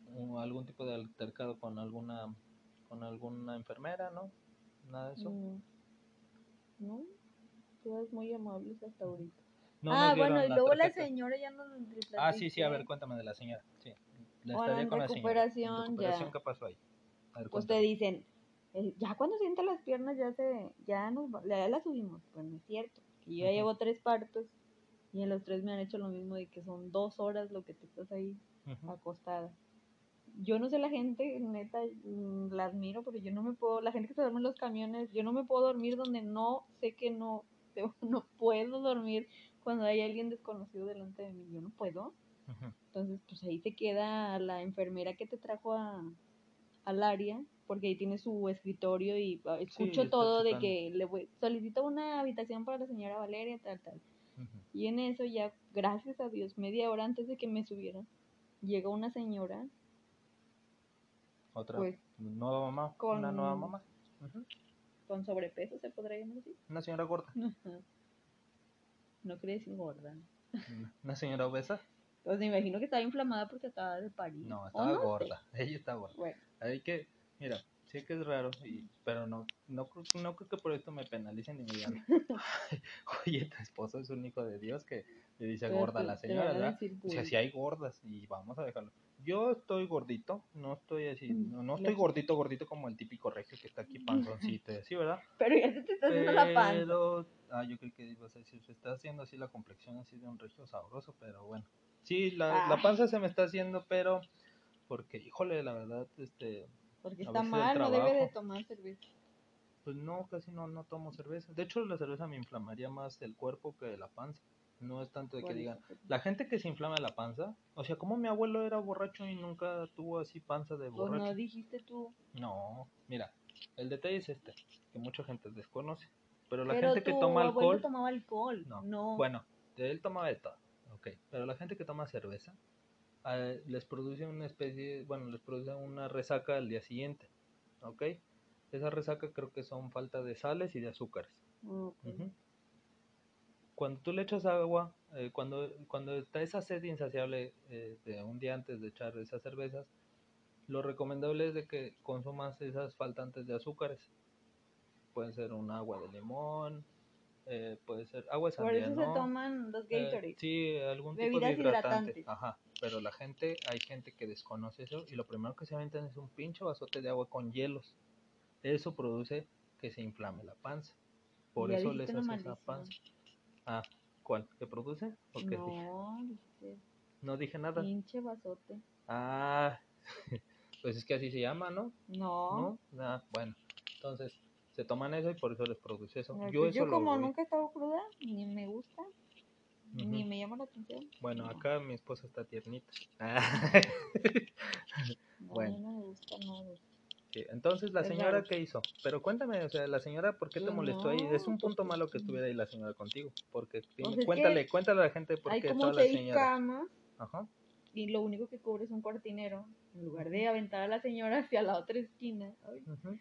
un- algún tipo de altercado con alguna con alguna enfermera, ¿no? Nada de eso. Mm, No, todas muy amables hasta ahorita. No ah, nos bueno, y luego la señora ya no lo Ah, sí, sí, a ver, cuéntame de la señora. Sí. La en con la señora. recuperación, En recuperación, ya. ¿qué pasó ahí? A ver, Pues te dicen, eh, ya cuando sienta las piernas ya se, ya nos, ya la subimos. Pues no es cierto, que yo ya llevo tres partos y en los tres me han hecho lo mismo de que son dos horas lo que te estás ahí acostada. Yo no sé la gente, neta, mm, la admiro, pero yo no me puedo, la gente que se duerme en los camiones, yo no me puedo dormir donde no sé que no, no puedo dormir cuando hay alguien desconocido delante de mí, yo no puedo. Entonces, pues ahí se queda la enfermera que te trajo a, al área, porque ahí tiene su escritorio y ah, escucho todo de que le voy, solicito una habitación para la señora Valeria, tal, tal. Y en eso ya, gracias a Dios, media hora antes de que me subieran, llega una señora, Otra pues nueva mamá. con- Una nueva mamá. Con sobrepeso, se podría llamar así. Una señora gorda. No quería decir gorda. Una señora obesa. Pues me imagino que estaba inflamada porque estaba de París. No, estaba no gorda. Ella está gorda. Bueno, Hay que, mira, sí que es raro, y, pero no, no, creo- no creo que por esto me penalicen ni me digan, oye, tu esposo es un hijo de Dios que le dice pero gorda a la señora, ¿verdad? O sea, si hay gordas y vamos a dejarlo. Yo estoy gordito, no estoy así, Mm, no, no estoy gordito, gordito como el típico regio que está aquí panzoncito y así, ¿verdad? Pero ya se te está haciendo la panza. Pero, ah, yo creo que ibas a decir, se está haciendo así la complexión así de un regio sabroso, pero bueno. Sí, la, la panza se me está haciendo, pero, porque, híjole, la verdad, este, Porque a está mal, no debe de tomar cerveza. pues no, casi no, no tomo cerveza. De hecho, la cerveza me inflamaría más el cuerpo que la panza. No es tanto de que digan, la gente que se inflama la panza, o sea, como mi abuelo era borracho y nunca tuvo así panza de Pues borracho. no dijiste tú. No, mira, el detalle es este, que mucha gente desconoce. pero la Pero gente que toma abuelo alcohol, tomaba alcohol. no. No. Bueno, él tomaba de todo, ok. Pero la gente que toma cerveza, eh, les produce una especie, bueno, les produce una resaca al día siguiente, ok. Esa resaca creo que son falta de sales y de azúcares. Cuando tú le echas agua, eh, cuando, cuando está esa sed insaciable eh, de un día antes de echar esas cervezas, lo recomendable es de que consumas esas faltantes de azúcares. Puede ser un agua de limón, eh, puede ser agua de Por eso ¿no? se toman los Gatorade. sí, algún tipo de hidratante. hidratantes. Ajá, pero la gente, hay gente que desconoce eso y lo primero que se aventan es un pinche vasote de agua con hielos. Eso produce que se inflame la panza. Por Ya eso les hace esa panza. Ah, ¿cuál? ¿Qué produce? ¿O qué dije? No, No dije nada. pinche vasote. Ah, pues es que así se llama, ¿no? No. ¿No? Ah, bueno, entonces se toman eso y por eso les produce eso. Yo pues eso como nunca he estado cruda, ni me gusta, ni me llama la atención. Bueno, no. acá mi esposa está tiernita. No, Bueno. a mí no me gusta nada. de eso. Sí, entonces, ¿la Es señora raro. qué hizo? Pero cuéntame, o sea, la señora, ¿por qué te molestó ahí? Es un punto malo que estuviera ahí la señora contigo. Porque, Pues cuéntale, cuéntale a la gente por qué estaba la seis señora. camas Ajá. y lo único que cubre es un cortinero. En lugar de aventar a la señora hacia la otra esquina, ay, pues no,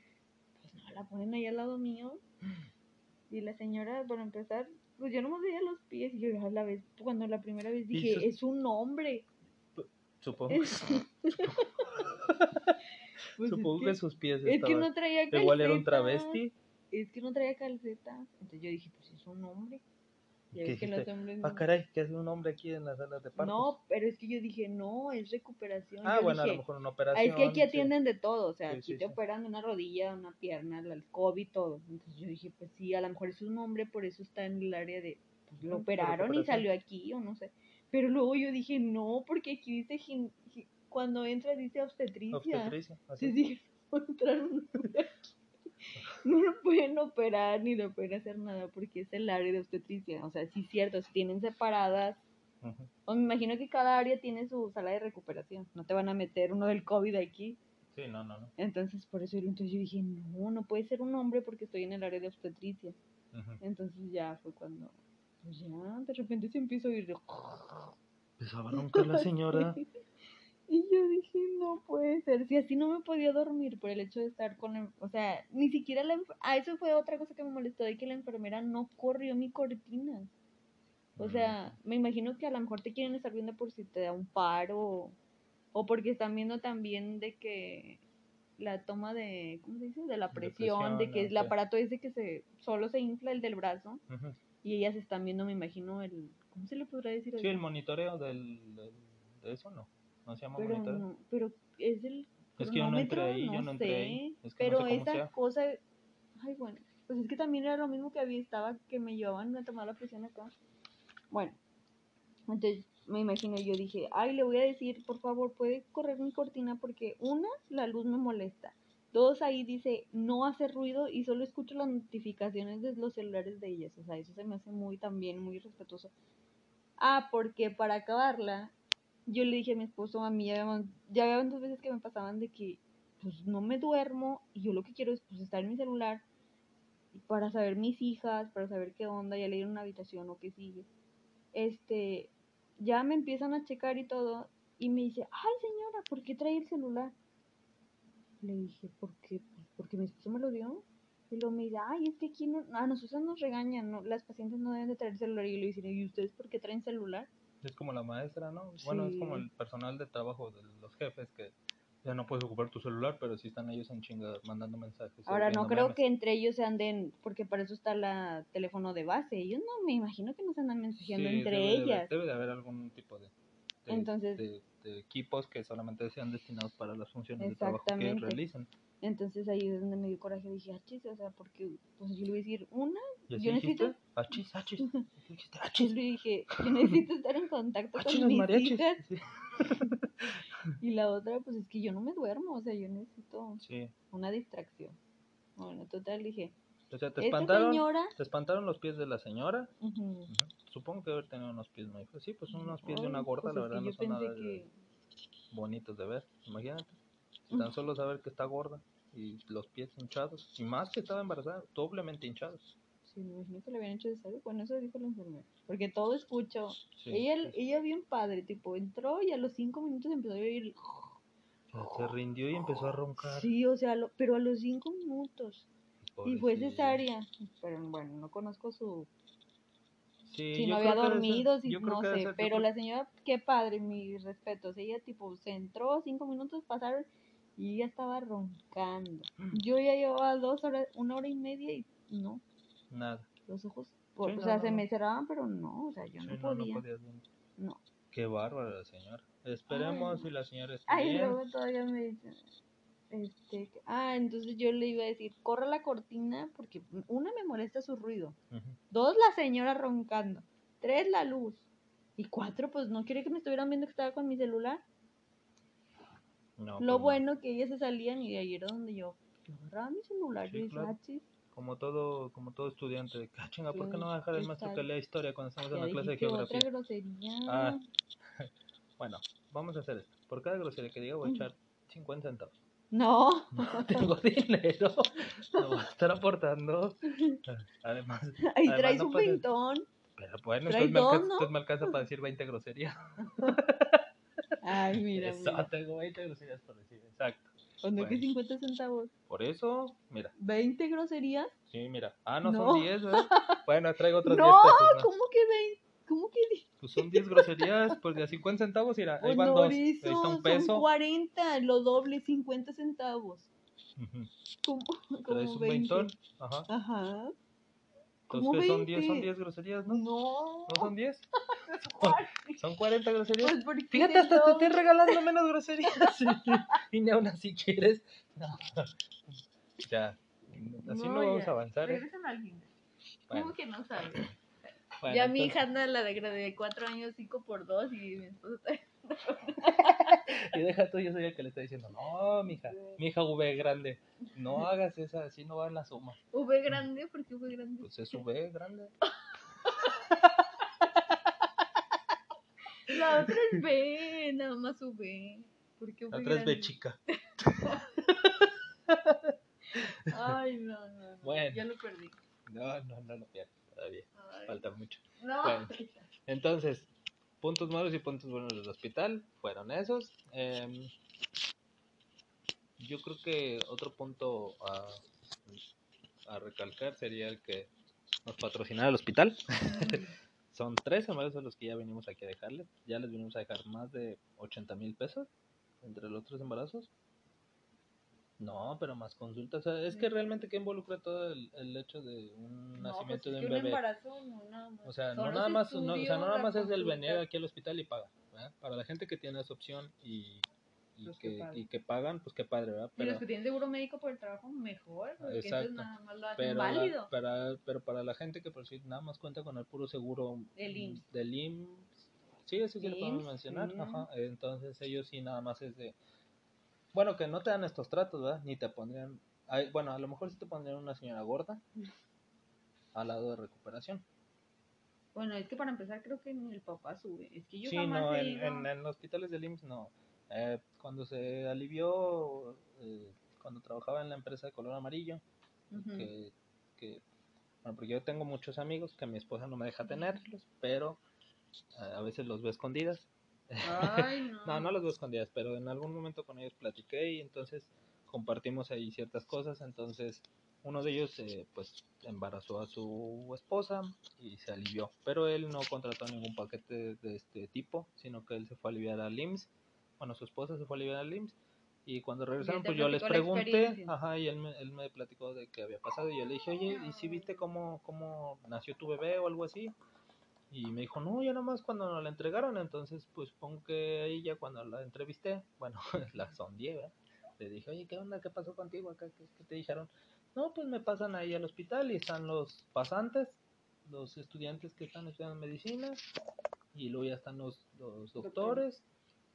la ponen ahí al lado mío. Y la señora, para empezar, pues yo no me veía los pies. Y yo a la vez, cuando la primera vez dije, es un hombre. Supongo, Es- Pues es supongo que, que- sus pies Es que estaban... no traía calceta. Igual era un travesti. Es que no traía calceta. Entonces yo dije, pues es un hombre. ¿Qué ves que los hombres. Ah, no- caray, ¿qué hace un hombre aquí en las salas de partos? No, pero es que yo dije, no, es recuperación. Ah, Yo bueno, a dije, lo mejor una "Ah, operación. es que aquí sí. atienden de todo, o sea, Sí, aquí sí, te sí. operan una rodilla, una pierna, la- el COVID, todo. Entonces yo dije, pues sí, a lo mejor es un hombre, por eso está en el área de, pues, lo de operaron y salió aquí, o no sé. Pero luego yo dije, no, porque aquí dice, cuando entra dice obstetricia. Obstetricia, así. Entonces dije, no entrar un hombre aquí. No lo pueden operar ni lo pueden hacer nada porque es el área de obstetricia. O sea, sí es cierto, tienen separadas. O me imagino que cada área tiene su sala de recuperación. No te van a meter uno del COVID aquí. Sí, no, no, no. Entonces, por eso yo- entonces yo dije, no, no puede ser un hombre porque estoy en el área de obstetricia. Entonces ya fue cuando, pues ya, de repente se empezó a oír. de- Empezaba a la señora. Y yo dije, no puede ser. Si así no me podía dormir por el hecho de estar con la... O sea, ni siquiera la... Ah, eso fue otra cosa que me molestó, de que la enfermera no corrió mi cortina. O sea, me imagino que a lo mejor te quieren estar viendo por si te da un paro o porque están viendo también de que la toma de, ¿cómo se dice? De la presión, de que el aparato ese que se solo se infla el del brazo y ellas están viendo, me imagino, el, ¿cómo se le podrá decir? Sí, el monitoreo del, del- de eso no. No se llama pero monitoreo. no, pero es el Es que yo no entré ahí, yo no entré sé, ahí. Es que no pero sé esa sea. cosa, ay bueno, pues es que también era lo mismo que había, estaba que me llevaban a tomar la presión acá. Bueno, entonces me imagino, yo dije, ay, le voy a decir, por favor, puede correr mi cortina porque una, la luz me molesta. Dos, ahí dice, no hace ruido y solo escucho las notificaciones de los celulares de ellas. O sea, eso se me hace muy también, muy respetuoso. Ah, porque para acabarla, yo le dije a mi esposo, a mí ya habían, ya habían dos veces que me pasaban de que pues no me duermo y yo lo que quiero es pues estar en mi celular para saber mis hijas, para saber qué onda, ya le dieron una habitación o qué sigue. Este, ya me empiezan a checar y todo y me dice, ay señora, ¿por qué trae el celular? Le dije, ¿por qué? Pues porque mi esposo me lo dio. Y luego me dice, ay, es que aquí no, a nosotros nos regañan, ¿no? las pacientes no deben de traer celular. Y yo le dije, ¿y ustedes por qué traen celular? Es como la maestra, ¿no? Bueno, es como el personal de trabajo de los jefes que ya no puedes ocupar tu celular, pero sí están ellos en chinga mandando mensajes. Ahora, no creo memes. que entre ellos se anden, porque para eso está la teléfono de base. Ellos no, me imagino que no se andan mensajeando Sí, entre debe ellas. debe de haber algún tipo de, de- Entonces- de- de equipos que solamente sean destinados para las funciones de trabajo que realicen. Entonces ahí es donde me dio coraje. Dije, ah, chis, o sea, porque pues yo le voy a decir, una, ¿Y así yo necesito, Achis, achis. Achis. le dije, yo necesito estar en contacto Achis con mis mariachis. hijas. Sí. Y la otra, pues es que yo no me duermo, o sea, yo necesito Sí. una distracción. Bueno, total, dije, O sea, te espantaron, señora, te espantaron los pies de la señora. Supongo que haber tenido unos pies muy. Sí, pues unos pies de ay, una gorda, pues la verdad, no son nada que- bonitos de ver. Imagínate. Tan solo saber que está gorda y los pies hinchados. Y más que estaba embarazada, doblemente hinchados. Sí, me imagino que le habían hecho cesárea. Bueno, eso dijo la enfermera. Porque todo escuchó. Sí, ella, sí, ella bien padre, tipo, entró y a los cinco minutos empezó a oír. Se rindió y empezó a roncar. Sí, o sea, lo- pero a los cinco minutos. Y fue cesárea. Pero bueno, no conozco su. Sí, si no había ser- dormido, si, no sé. ser- Pero creo- la señora, qué padre, mis respetos. Ella, tipo, se entró, cinco minutos pasaron y ella estaba roncando. Yo ya llevaba dos horas, una hora y media y no, Nada. los ojos. por- Sí, o no, sea, no, se no. me cerraban, pero no, o sea, yo Sí, no podía. no podías. No. Qué bárbara la señora. Esperemos Ay. si la señora está Ay, bien. luego todavía me dicen, este, que- ah, entonces yo le iba a decir, corra la cortina, porque una me molesta su ruido, dos la señora roncando, tres la luz, y cuatro, pues no quiere que me estuvieran viendo que estaba con mi celular. No, Lo pues no. bueno que ellas se salían y de ahí era donde yo agarraba mi celular Sí, y claro. "Ah, chis, Como todo, como todo estudiante de "Ah, chinga, ¿por qué no va a dejar el ¿Qué maestro que lea historia cuando estamos en ya la clase de dijiste otra geografía? grosería. Ah. Bueno, vamos a hacer esto. Por cada grosería que diga voy a Ujú. echar 50 centavos. No, No tengo dinero. No voy a estar aportando. Además, ahí Además, traes no un pintón. pero bueno, entonces me, alcanza, ¿no? entonces me alcanza para decir 20 groserías. Ay, mira, Eso, mira. tengo 20 groserías por decir, exacto. Cuando que bueno. 50 centavos. Por eso, mira, 20 groserías. sí, mira. Ah, no, No. son 10, ¿verdad? Bueno, traigo otros 10 No, pesos más. ¿cómo que 20? ¿Cómo que di- Pues son 10 groserías, pues de a 50 centavos, mira, ahí Pues van no, dos. Ahí está un Son peso. 40, lo doble, 50 centavos. Ujú. ¿Cómo? Traes Como un 20. veintón. Ajá. Ajá. ¿Cómo Entonces, ¿qué son 10? 20? Son 10 groserías, ¿no? No. ¿No son 10? Son 40 groserías. Pues, ¿por qué Fíjate, hasta te estoy regalando menos groserías. y ni aún así quieres. No. Ya. Así no, vamos ya. a avanzar. ¿eh? Regresen al gimnasio. ¿Cómo Bueno, que no sabes? bueno, ya mi entonces- hija anda la de, de 4 años, 5 por 2 y mi esposo está... Y deja tú, yo soy el que le está diciendo, no, mija, mi hija V grande, no hagas esa, así no va en la suma. V grande, ¿por qué V grande? Pues es V grande. La otra es B, nada más V. ¿Por qué V La otra es grande? B chica. Ay, no, no, no. Bueno. Ya lo perdí. No, no, no lo pierdas todavía, Ay, falta mucho. No. Bueno. Entonces, puntos malos y puntos buenos del hospital fueron esos. Em, yo creo que otro punto a, recalcar sería el que nos patrocinara el hospital. Son tres embarazos los que ya venimos aquí a dejarles. Ya les venimos a dejar más de 80 mil pesos entre los tres embarazos. No, pero más consultas. O sea, es que realmente que involucra todo el, el hecho de un No, nacimiento pues de un que bebé. embarazo no nada más. O sea, no nada más, no, o sea, no nada más es el venir aquí al hospital y pagar. ¿verdad? Para la gente que tiene esa opción y, y, Pues que, y que pagan, pues qué padre, ¿verdad? Y Pero, los que tienen seguro médico por el trabajo, mejor. Porque Exacto. nada más lo hacen pero, la- válido. para, pero para la gente que por si nada más cuenta con el puro seguro El IMSS. del IMSS, sí, eso sí lo podemos IMSS, mencionar. sí. Ajá, entonces ellos sí nada más es de. Bueno, que no te dan estos tratos, ¿verdad? Ni te pondrían. ay, bueno, a lo mejor sí te pondrían una señora gorda al lado de recuperación. Bueno, es que para empezar creo que ni el papá sube. Es que yo sí, jamás no, en, ido. en, en los hospitales del IMSS no. Eh, cuando se alivió, eh, cuando trabajaba en la empresa de color amarillo, Ujú. que, que- bueno, porque yo tengo muchos amigos que mi esposa no me deja tenerlos, pero eh, a veces los veo escondidas. Ay, no. No, no los veo escondidas, pero en algún momento con ellos platiqué y entonces compartimos ahí ciertas cosas. Entonces, uno de ellos eh, pues embarazó a su esposa y se alivió, pero él no contrató ningún paquete de este tipo, sino que él se fue a aliviar al IMSS. Bueno, su esposa se fue a aliviar al IMSS y cuando regresaron, pues yo les pregunté, ajá, y él me, él me platicó de qué había pasado y yo le dije, oye, ¿y si viste cómo, cómo nació tu bebé o algo así? Y me dijo, no, yo nomás cuando nos la entregaron, entonces pues supongo que ahí ya cuando la entrevisté, bueno, la sondié, ¿verdad? Le dije, oye, ¿qué onda? ¿Qué pasó contigo acá? ¿Qué, qué te dijeron? No, pues me pasan ahí al hospital y están los pasantes, los estudiantes que están estudiando medicina, y luego ya están los, los doctores,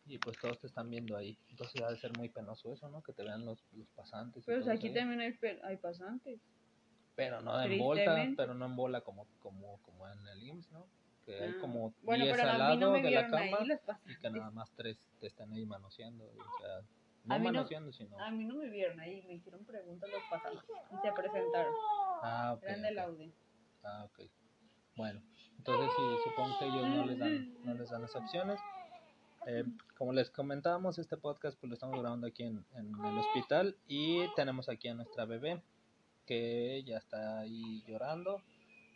y pues todos te están viendo ahí. Entonces ha de ser muy penoso eso, ¿no? Que te vean los, los pasantes. Pero eso aquí ahí. también hay, pasantes. Pero no en Tristemente. pero no en bola como, como, como en el IMSS, ¿no? Que hay Ah. como Bueno, 10 pero al no lado me de la cama y que nada más tres te están ahí manoseando. O sea, no A no- manoseando, sino... A mí no me vieron ahí, me hicieron preguntas los pasantes y se presentaron. Ah, ok, Eran ok. de la UDE. Ah, ok. Bueno, entonces sí, supongo que ellos no les dan, no les dan las opciones. Eh, como les comentábamos, este podcast pues lo estamos grabando aquí en, en el hospital y tenemos aquí a nuestra bebé que ya está ahí llorando.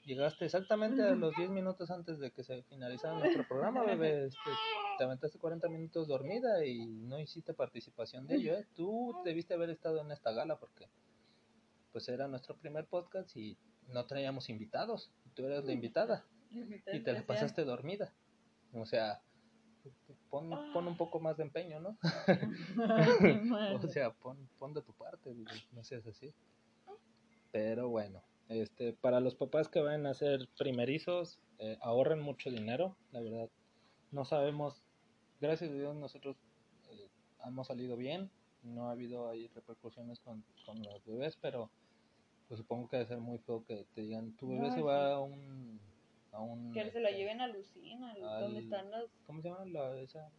Llegaste exactamente a los 10 minutos antes de que se finalizara nuestro programa, bebé. Este, te aventaste 40 minutos dormida y no hiciste participación de ello, ¿eh? Tú debiste haber estado en esta gala porque pues era nuestro primer podcast y no traíamos invitados. Tú eras la invitada y te la pasaste dormida. O sea, pon, pon un poco más de empeño, ¿no? o sea, pon, pon de tu parte, no seas así. Pero bueno, este, para los papás que van a ser primerizos, eh, ahorren mucho dinero, la verdad. No sabemos, gracias a Dios nosotros eh, hemos salido bien, no ha habido ahí repercusiones con, con los bebés, pero pues supongo que debe ser muy feo que te digan, tu bebé No, se sí. va a un... A un Que se la este, lleven a Lucina, al- donde están las... ¿Cómo se llama la, esa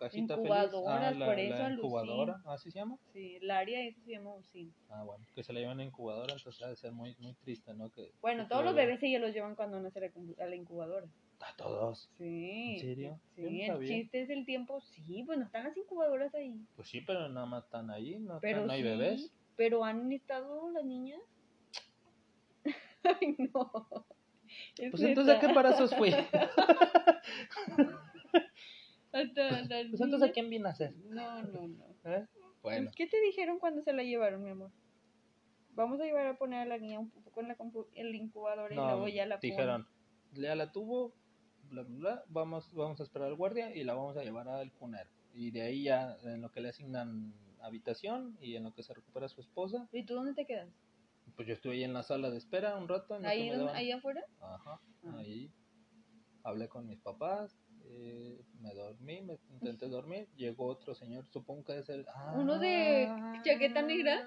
cajita Incubadoras, feliz? Ah, la, por la eso, Alucin. incubadora, ¿así se llama? Sí, el área esa se llama Lucina. Ah, bueno, que se la llevan a incubadora, entonces ha de ser muy, muy triste, ¿no? Que, Bueno, que todos los bebé- bebés ellos los llevan cuando nacen a la la incubadora. A todos. Sí. ¿En serio? Sí, no el sabía. chiste es el tiempo. Sí, bueno, están las incubadoras ahí. Pues sí, pero nada más están ahí, no, están- no hay sí, bebés. Pero han estado las niñas. Ay, no. Es Pues entonces, ¿a qué embarazos fui? Hasta las Pues entonces, ¿a quién vine a hacer? No, no, no. ¿Eh? Bueno, Pues, ¿Qué te dijeron cuando se la llevaron, mi amor? Vamos a llevar a poner a la niña un poco en la el incubador y no, luego ya la ponen. dijeron, ya la tuvo, bla, bla, bla, vamos, vamos a esperar al guardia y la vamos a llevar al cunero. Y de ahí ya, en lo que le asignan habitación y en lo que se recupera su esposa, ¿Y tú dónde te quedas? pues yo estuve ahí en la sala de espera un rato. en ¿Ahí, me donde- daban- ahí afuera? Ajá, Ah. ahí hablé con mis papás, eh, me dormí, me intenté dormir, llegó otro señor, supongo que es el... Uno de Ah, chaqueta negra.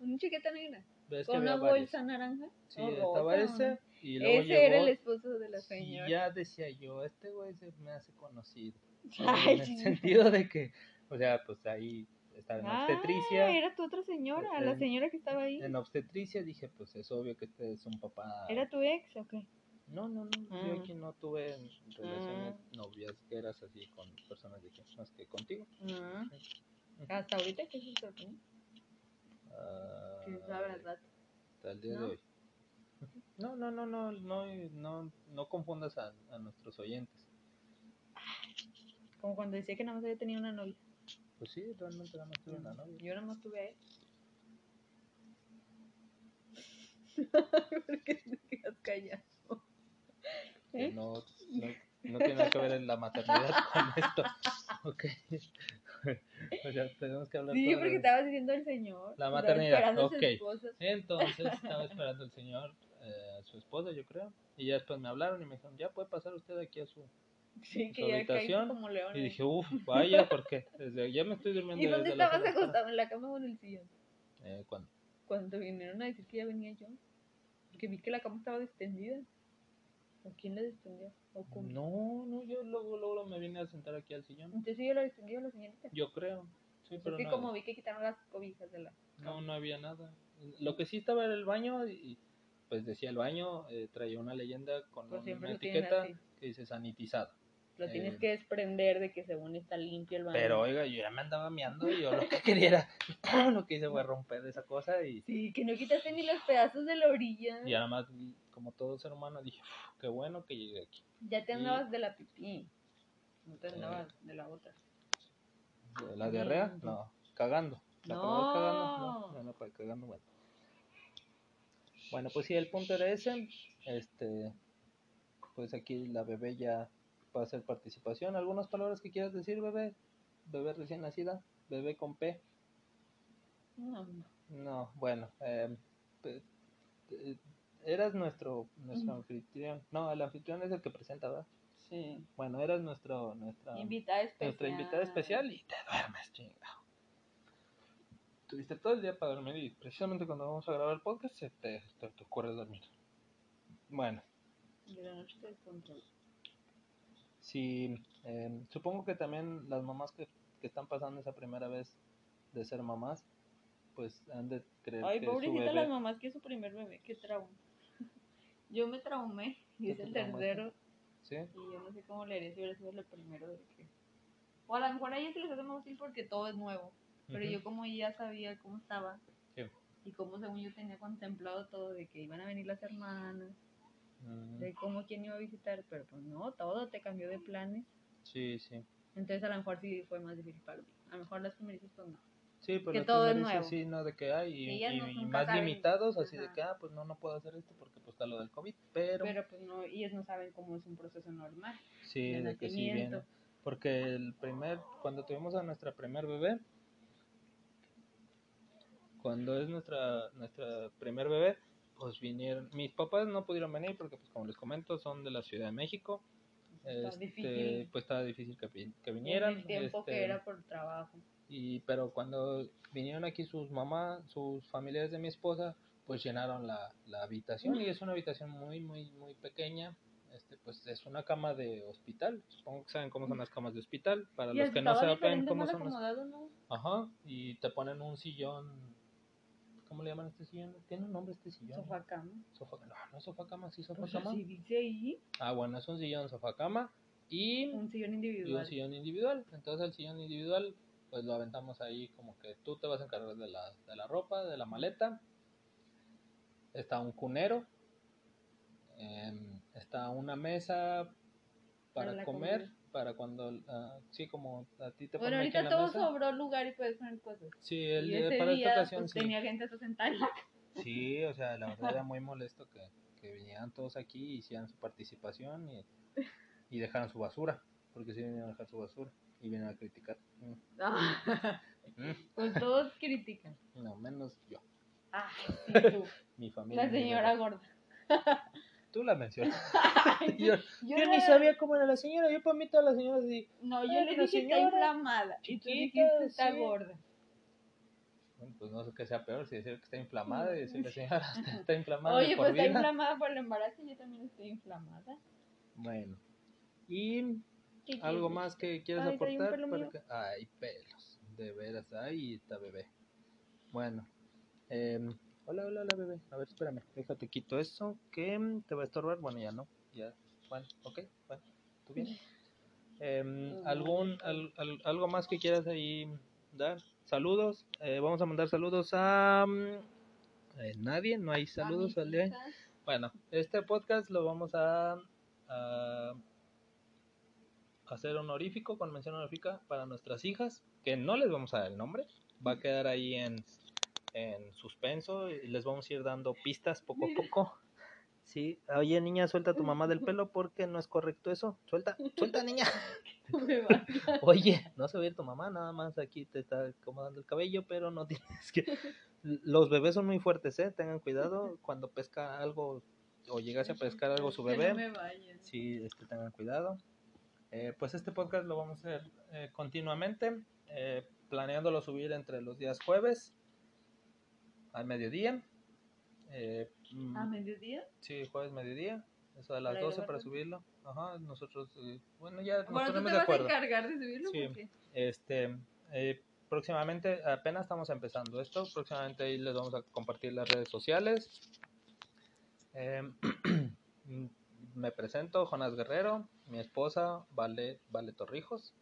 Una chiqueta negra. ¿Ves que Con una bolsa naranja. Sí, estaba rosa. ese y luego Ese llegó... era el esposo de la y señora. ya decía yo, este güey se me hace conocido. Ay, en el sí. sentido de que, o sea, pues ahí estaba en Ah, obstetricia. era tu otra señora, la En- señora que estaba ahí. En obstetricia dije, pues es obvio que este es un papá. ¿Era tu ex o qué? No, no, no. Ah. Yo aquí no tuve relaciones Ah. noviazgueras así con personas de aquí, más que contigo. Ah, Ujú. hasta ahorita que se sorprende. Ah, Que es la verdad. Hasta el día ¿No? de hoy. No, no, no, no, no, no, no confundas a, a nuestros oyentes. Como cuando decía que nada más había tenido una novia. Pues sí, realmente no tuve una novia. Yo nada más tuve a él. ¿Por qué te quedas callado? ¿Eh? no, no, no tiene nada que ver en la maternidad con esto. Ok. o sea, tenemos que hablar Sí, porque estabas diciendo el señor. La maternidad, ok. Entonces estaba esperando el señor, eh, a su esposa, yo creo. Y ya después me hablaron y me dijeron, ya puede pasar usted aquí a su... Sí, su que ya habitación, como. Y ahí. dije, uff, vaya, porque desde ya me estoy durmiendo. ¿Y dónde estabas semana pasada". acostado? ¿En la cama o en el sillón? Eh, cuando- Cuando vinieron a decir que ya venía yo. Porque vi que la cama estaba distendida. ¿O quién la distendió? ¿O cómo? No, no, yo luego, luego me vine a sentar aquí al sillón. Entonces yo la distendió la señorita. Yo creo. Sí, pero Porque no, como vi que quitaron las cobijas de la no, no había nada. Lo que sí estaba era el baño y pues decía el baño, eh, traía una leyenda con Pues una etiqueta que dice sanitizado. Lo Eh, tienes que desprender de que según está limpio el baño. Pero oiga, yo ya me andaba miando y yo lo que quería era, lo que hice fue romper esa cosa y, Sí, que no quitaste ni los pedazos de la orilla. y nada más, como todo ser humano, dije, "Uf, qué bueno que llegué aquí. Ya te Y- andabas de la pipí. No te Eh, andabas de la otra. ¿La diarrea? No, cagando. ¿La No. cagando? No, no, no, cagando, bueno. Bueno, pues sí, el punto era ese. Este, pues aquí la bebé ya va a hacer participación. ¿Algunas palabras que quieras decir, bebé? Bebé recién nacida, bebé con P. No, no. No, bueno, eh, eh, eras nuestro, nuestro Ujú. anfitrión. No, el anfitrión es el que presenta, ¿verdad? Sí. Bueno, eras nuestro, nuestra, Invitada especial. nuestra invitada especial y te duermes, chingado. Tuviste todo el día para dormir y precisamente cuando vamos a grabar el podcast se te, te, te ocurre dormir. Bueno, la noche. Sí, eh, supongo que también las mamás que, que están pasando esa primera vez de ser mamás, pues han de creer Ay, que su pobrecita bebé... las mamás que es su primer bebé, qué trauma. Yo me traumé y ¿Tú es el tercero. ¿Sí? Y yo no sé cómo le haría si hubiera sido el primero. De que... O a lo mejor a ella se les hace más fácil porque todo es nuevo. Pero yo como ya sabía cómo estaba Sí. y cómo según yo tenía contemplado todo de que iban a venir las hermanas, Mm, de cómo quién iba a visitar, pero pues no, todo te cambió de planes. Sí, sí. Entonces a lo mejor sí fue más difícil para mí. A lo mejor las primerizas pues no. Sí, pues Que todo es nuevo. sí, no, de que hay, y, no- y- y más saben. limitados, así de que, ah, pues no, no puedo hacer esto porque pues está lo del COVID, pero, Pero pues no, ellas no saben cómo es un proceso normal. sí, de de que sí viene. Porque el primer, cuando tuvimos a nuestra primer bebé, cuando es nuestra, nuestra primer bebé, pues vinieron, mis papás no pudieron venir porque pues como les comento, son de la Ciudad de México, Está Este, difícil. pues estaba difícil que, En vinieran. el tiempo este, que era por trabajo. Y, pero cuando vinieron aquí sus mamás, sus familiares de mi esposa, pues llenaron la, la habitación y es una habitación muy, muy, muy pequeña. Este, pues es una cama de hospital. Supongo que saben cómo son las camas de hospital. Para Y los que no diferente, cómo son las... ¿no? Ajá, y te ponen un sillón. ¿Cómo le llaman a este sillón? ¿Tiene un nombre este sillón? Sofá cama. Sofa- No, no es sofá cama, sí Pues cama. así dice ahí. Ah, bueno, es un sillón sofá cama y Un sillón y un individual. sillón individual. Entonces el sillón individual, pues lo aventamos ahí como que tú te vas a encargar de la, de la ropa, de la maleta. Está un cunero. em, está una mesa para, comer, comida. Para cuando, ah, sí, como a ti te Bueno, aquí ahorita todo mesa. sobró lugar y puedes poner cosas. Sí, el, y día- ese para día esta ocasión pues, sí. tenía gente la Sí, o sea, la verdad era muy molesto que, que vinieran todos aquí y hicieran su participación y, y dejaran su basura, porque sí vinieron a dejar su basura y vienen a criticar. Mm, mm, Pues todos critican. no, menos yo, Ay, sí, tú. mi familia. La señora gorda. Tú la mencionas. Ay, yo yo yo ni sabía cómo era la señora, yo para mí todas las señoras así. No, yo Ay, le la dije está señora inflamada. Y tú chiquita, dijiste está sí. gorda. Bueno, pues no sé qué sea peor, si decir que está inflamada y decir la señora está, está inflamada Oye, por pues está inflamada por el embarazo y yo también estoy inflamada. Bueno, y ¿Qué ¿Algo más que quieras Ay, aportar? pelo para mío. que- Ay, pelos. De veras, ahí está bebé. Bueno. em, hola, hola, hola, bebé. A ver, espérame. Déjate quito eso que mm, te va a estorbar. Bueno, ya no. Ya. Bueno, ok. Bueno, ¿tú bien? Em, ¿algún, al- al- ¿Algo más que quieras ahí dar? Saludos. Eh, vamos a mandar saludos a... eh, nadie, no hay saludos hijas. Bueno, este podcast lo vamos a, a hacer honorífico, con mención honorífica para nuestras hijas, que no les vamos a dar el nombre, va a quedar ahí en, en suspenso y les vamos a ir dando pistas poco a poco. Sí, oye niña, suelta a tu mamá del pelo porque no es correcto eso. Suelta, suelta niña. Oye, no se va a ir tu mamá, nada más aquí te está acomodando el cabello, pero no tienes que... Los bebés son muy fuertes, ¿eh? Tengan cuidado cuando pesca algo o llegase a pescar algo su bebé. no. Sí, este, tengan cuidado. Eh, pues este podcast lo vamos a hacer eh, continuamente, eh, planeándolo subir entre los días jueves al mediodía. Eh, mm, ¿A mediodía? sí, jueves mediodía, eso de las ¿Para 12 para subirlo. Ajá, nosotros, eh, bueno, ya nos Bueno, tú ponemos te de vas a encargar de subirlo. Sí. porque Este, eh, próximamente, apenas estamos empezando esto, próximamente ahí les vamos a compartir las redes sociales. Eh, me presento, Jonas Guerrero, mi esposa, Vale, vale Torrijos.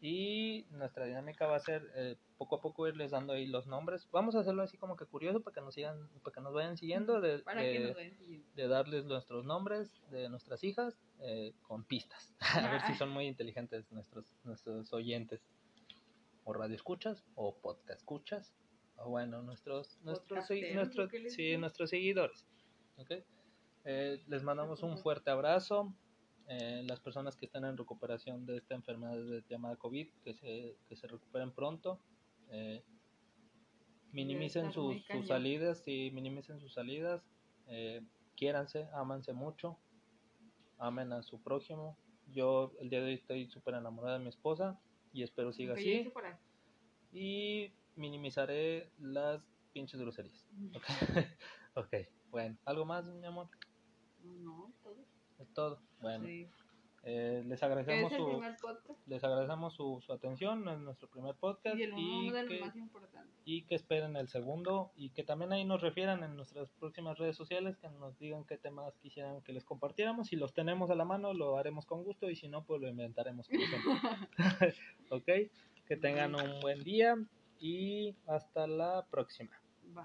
Y nuestra dinámica va a ser eh, poco a poco irles dando ahí los nombres. Vamos a hacerlo así como que curioso para que nos sigan, para que nos vayan siguiendo, de, Para que de- nos vayan siguiendo. de darles nuestros nombres de nuestras hijas eh, con pistas. a ver si son muy inteligentes nuestros, nuestros oyentes. O radio escuchas o podcast escuchas. O bueno, nuestros, nuestros, nuestros, ¿o qué les sí, nuestros seguidores. ¿ok? Eh, les mandamos un fuerte abrazo. Eh, las personas que están en recuperación de esta enfermedad llamada COVID, que se, que se recuperen pronto. Eh, minimicen sus, salidas, sí, minimicen sus salidas. Eh, quiéranse, ámanse mucho, amen a su prójimo. Yo el día de hoy estoy súper enamorada de mi esposa y espero siga así. Y minimizaré las pinches groserías. Ok, ok, bueno, ¿algo más, mi amor? No, todo. Es todo. Bueno, Sí. Eh, les agradecemos su, les agradecemos su, su atención en nuestro primer podcast y el y de que, más importantes. y que esperen el segundo y que también ahí nos refieran en nuestras próximas redes sociales que nos digan qué temas quisieran que les compartiéramos si los tenemos a la mano lo haremos con gusto y si no pues lo inventaremos ok que tengan un buen día y hasta la próxima Bye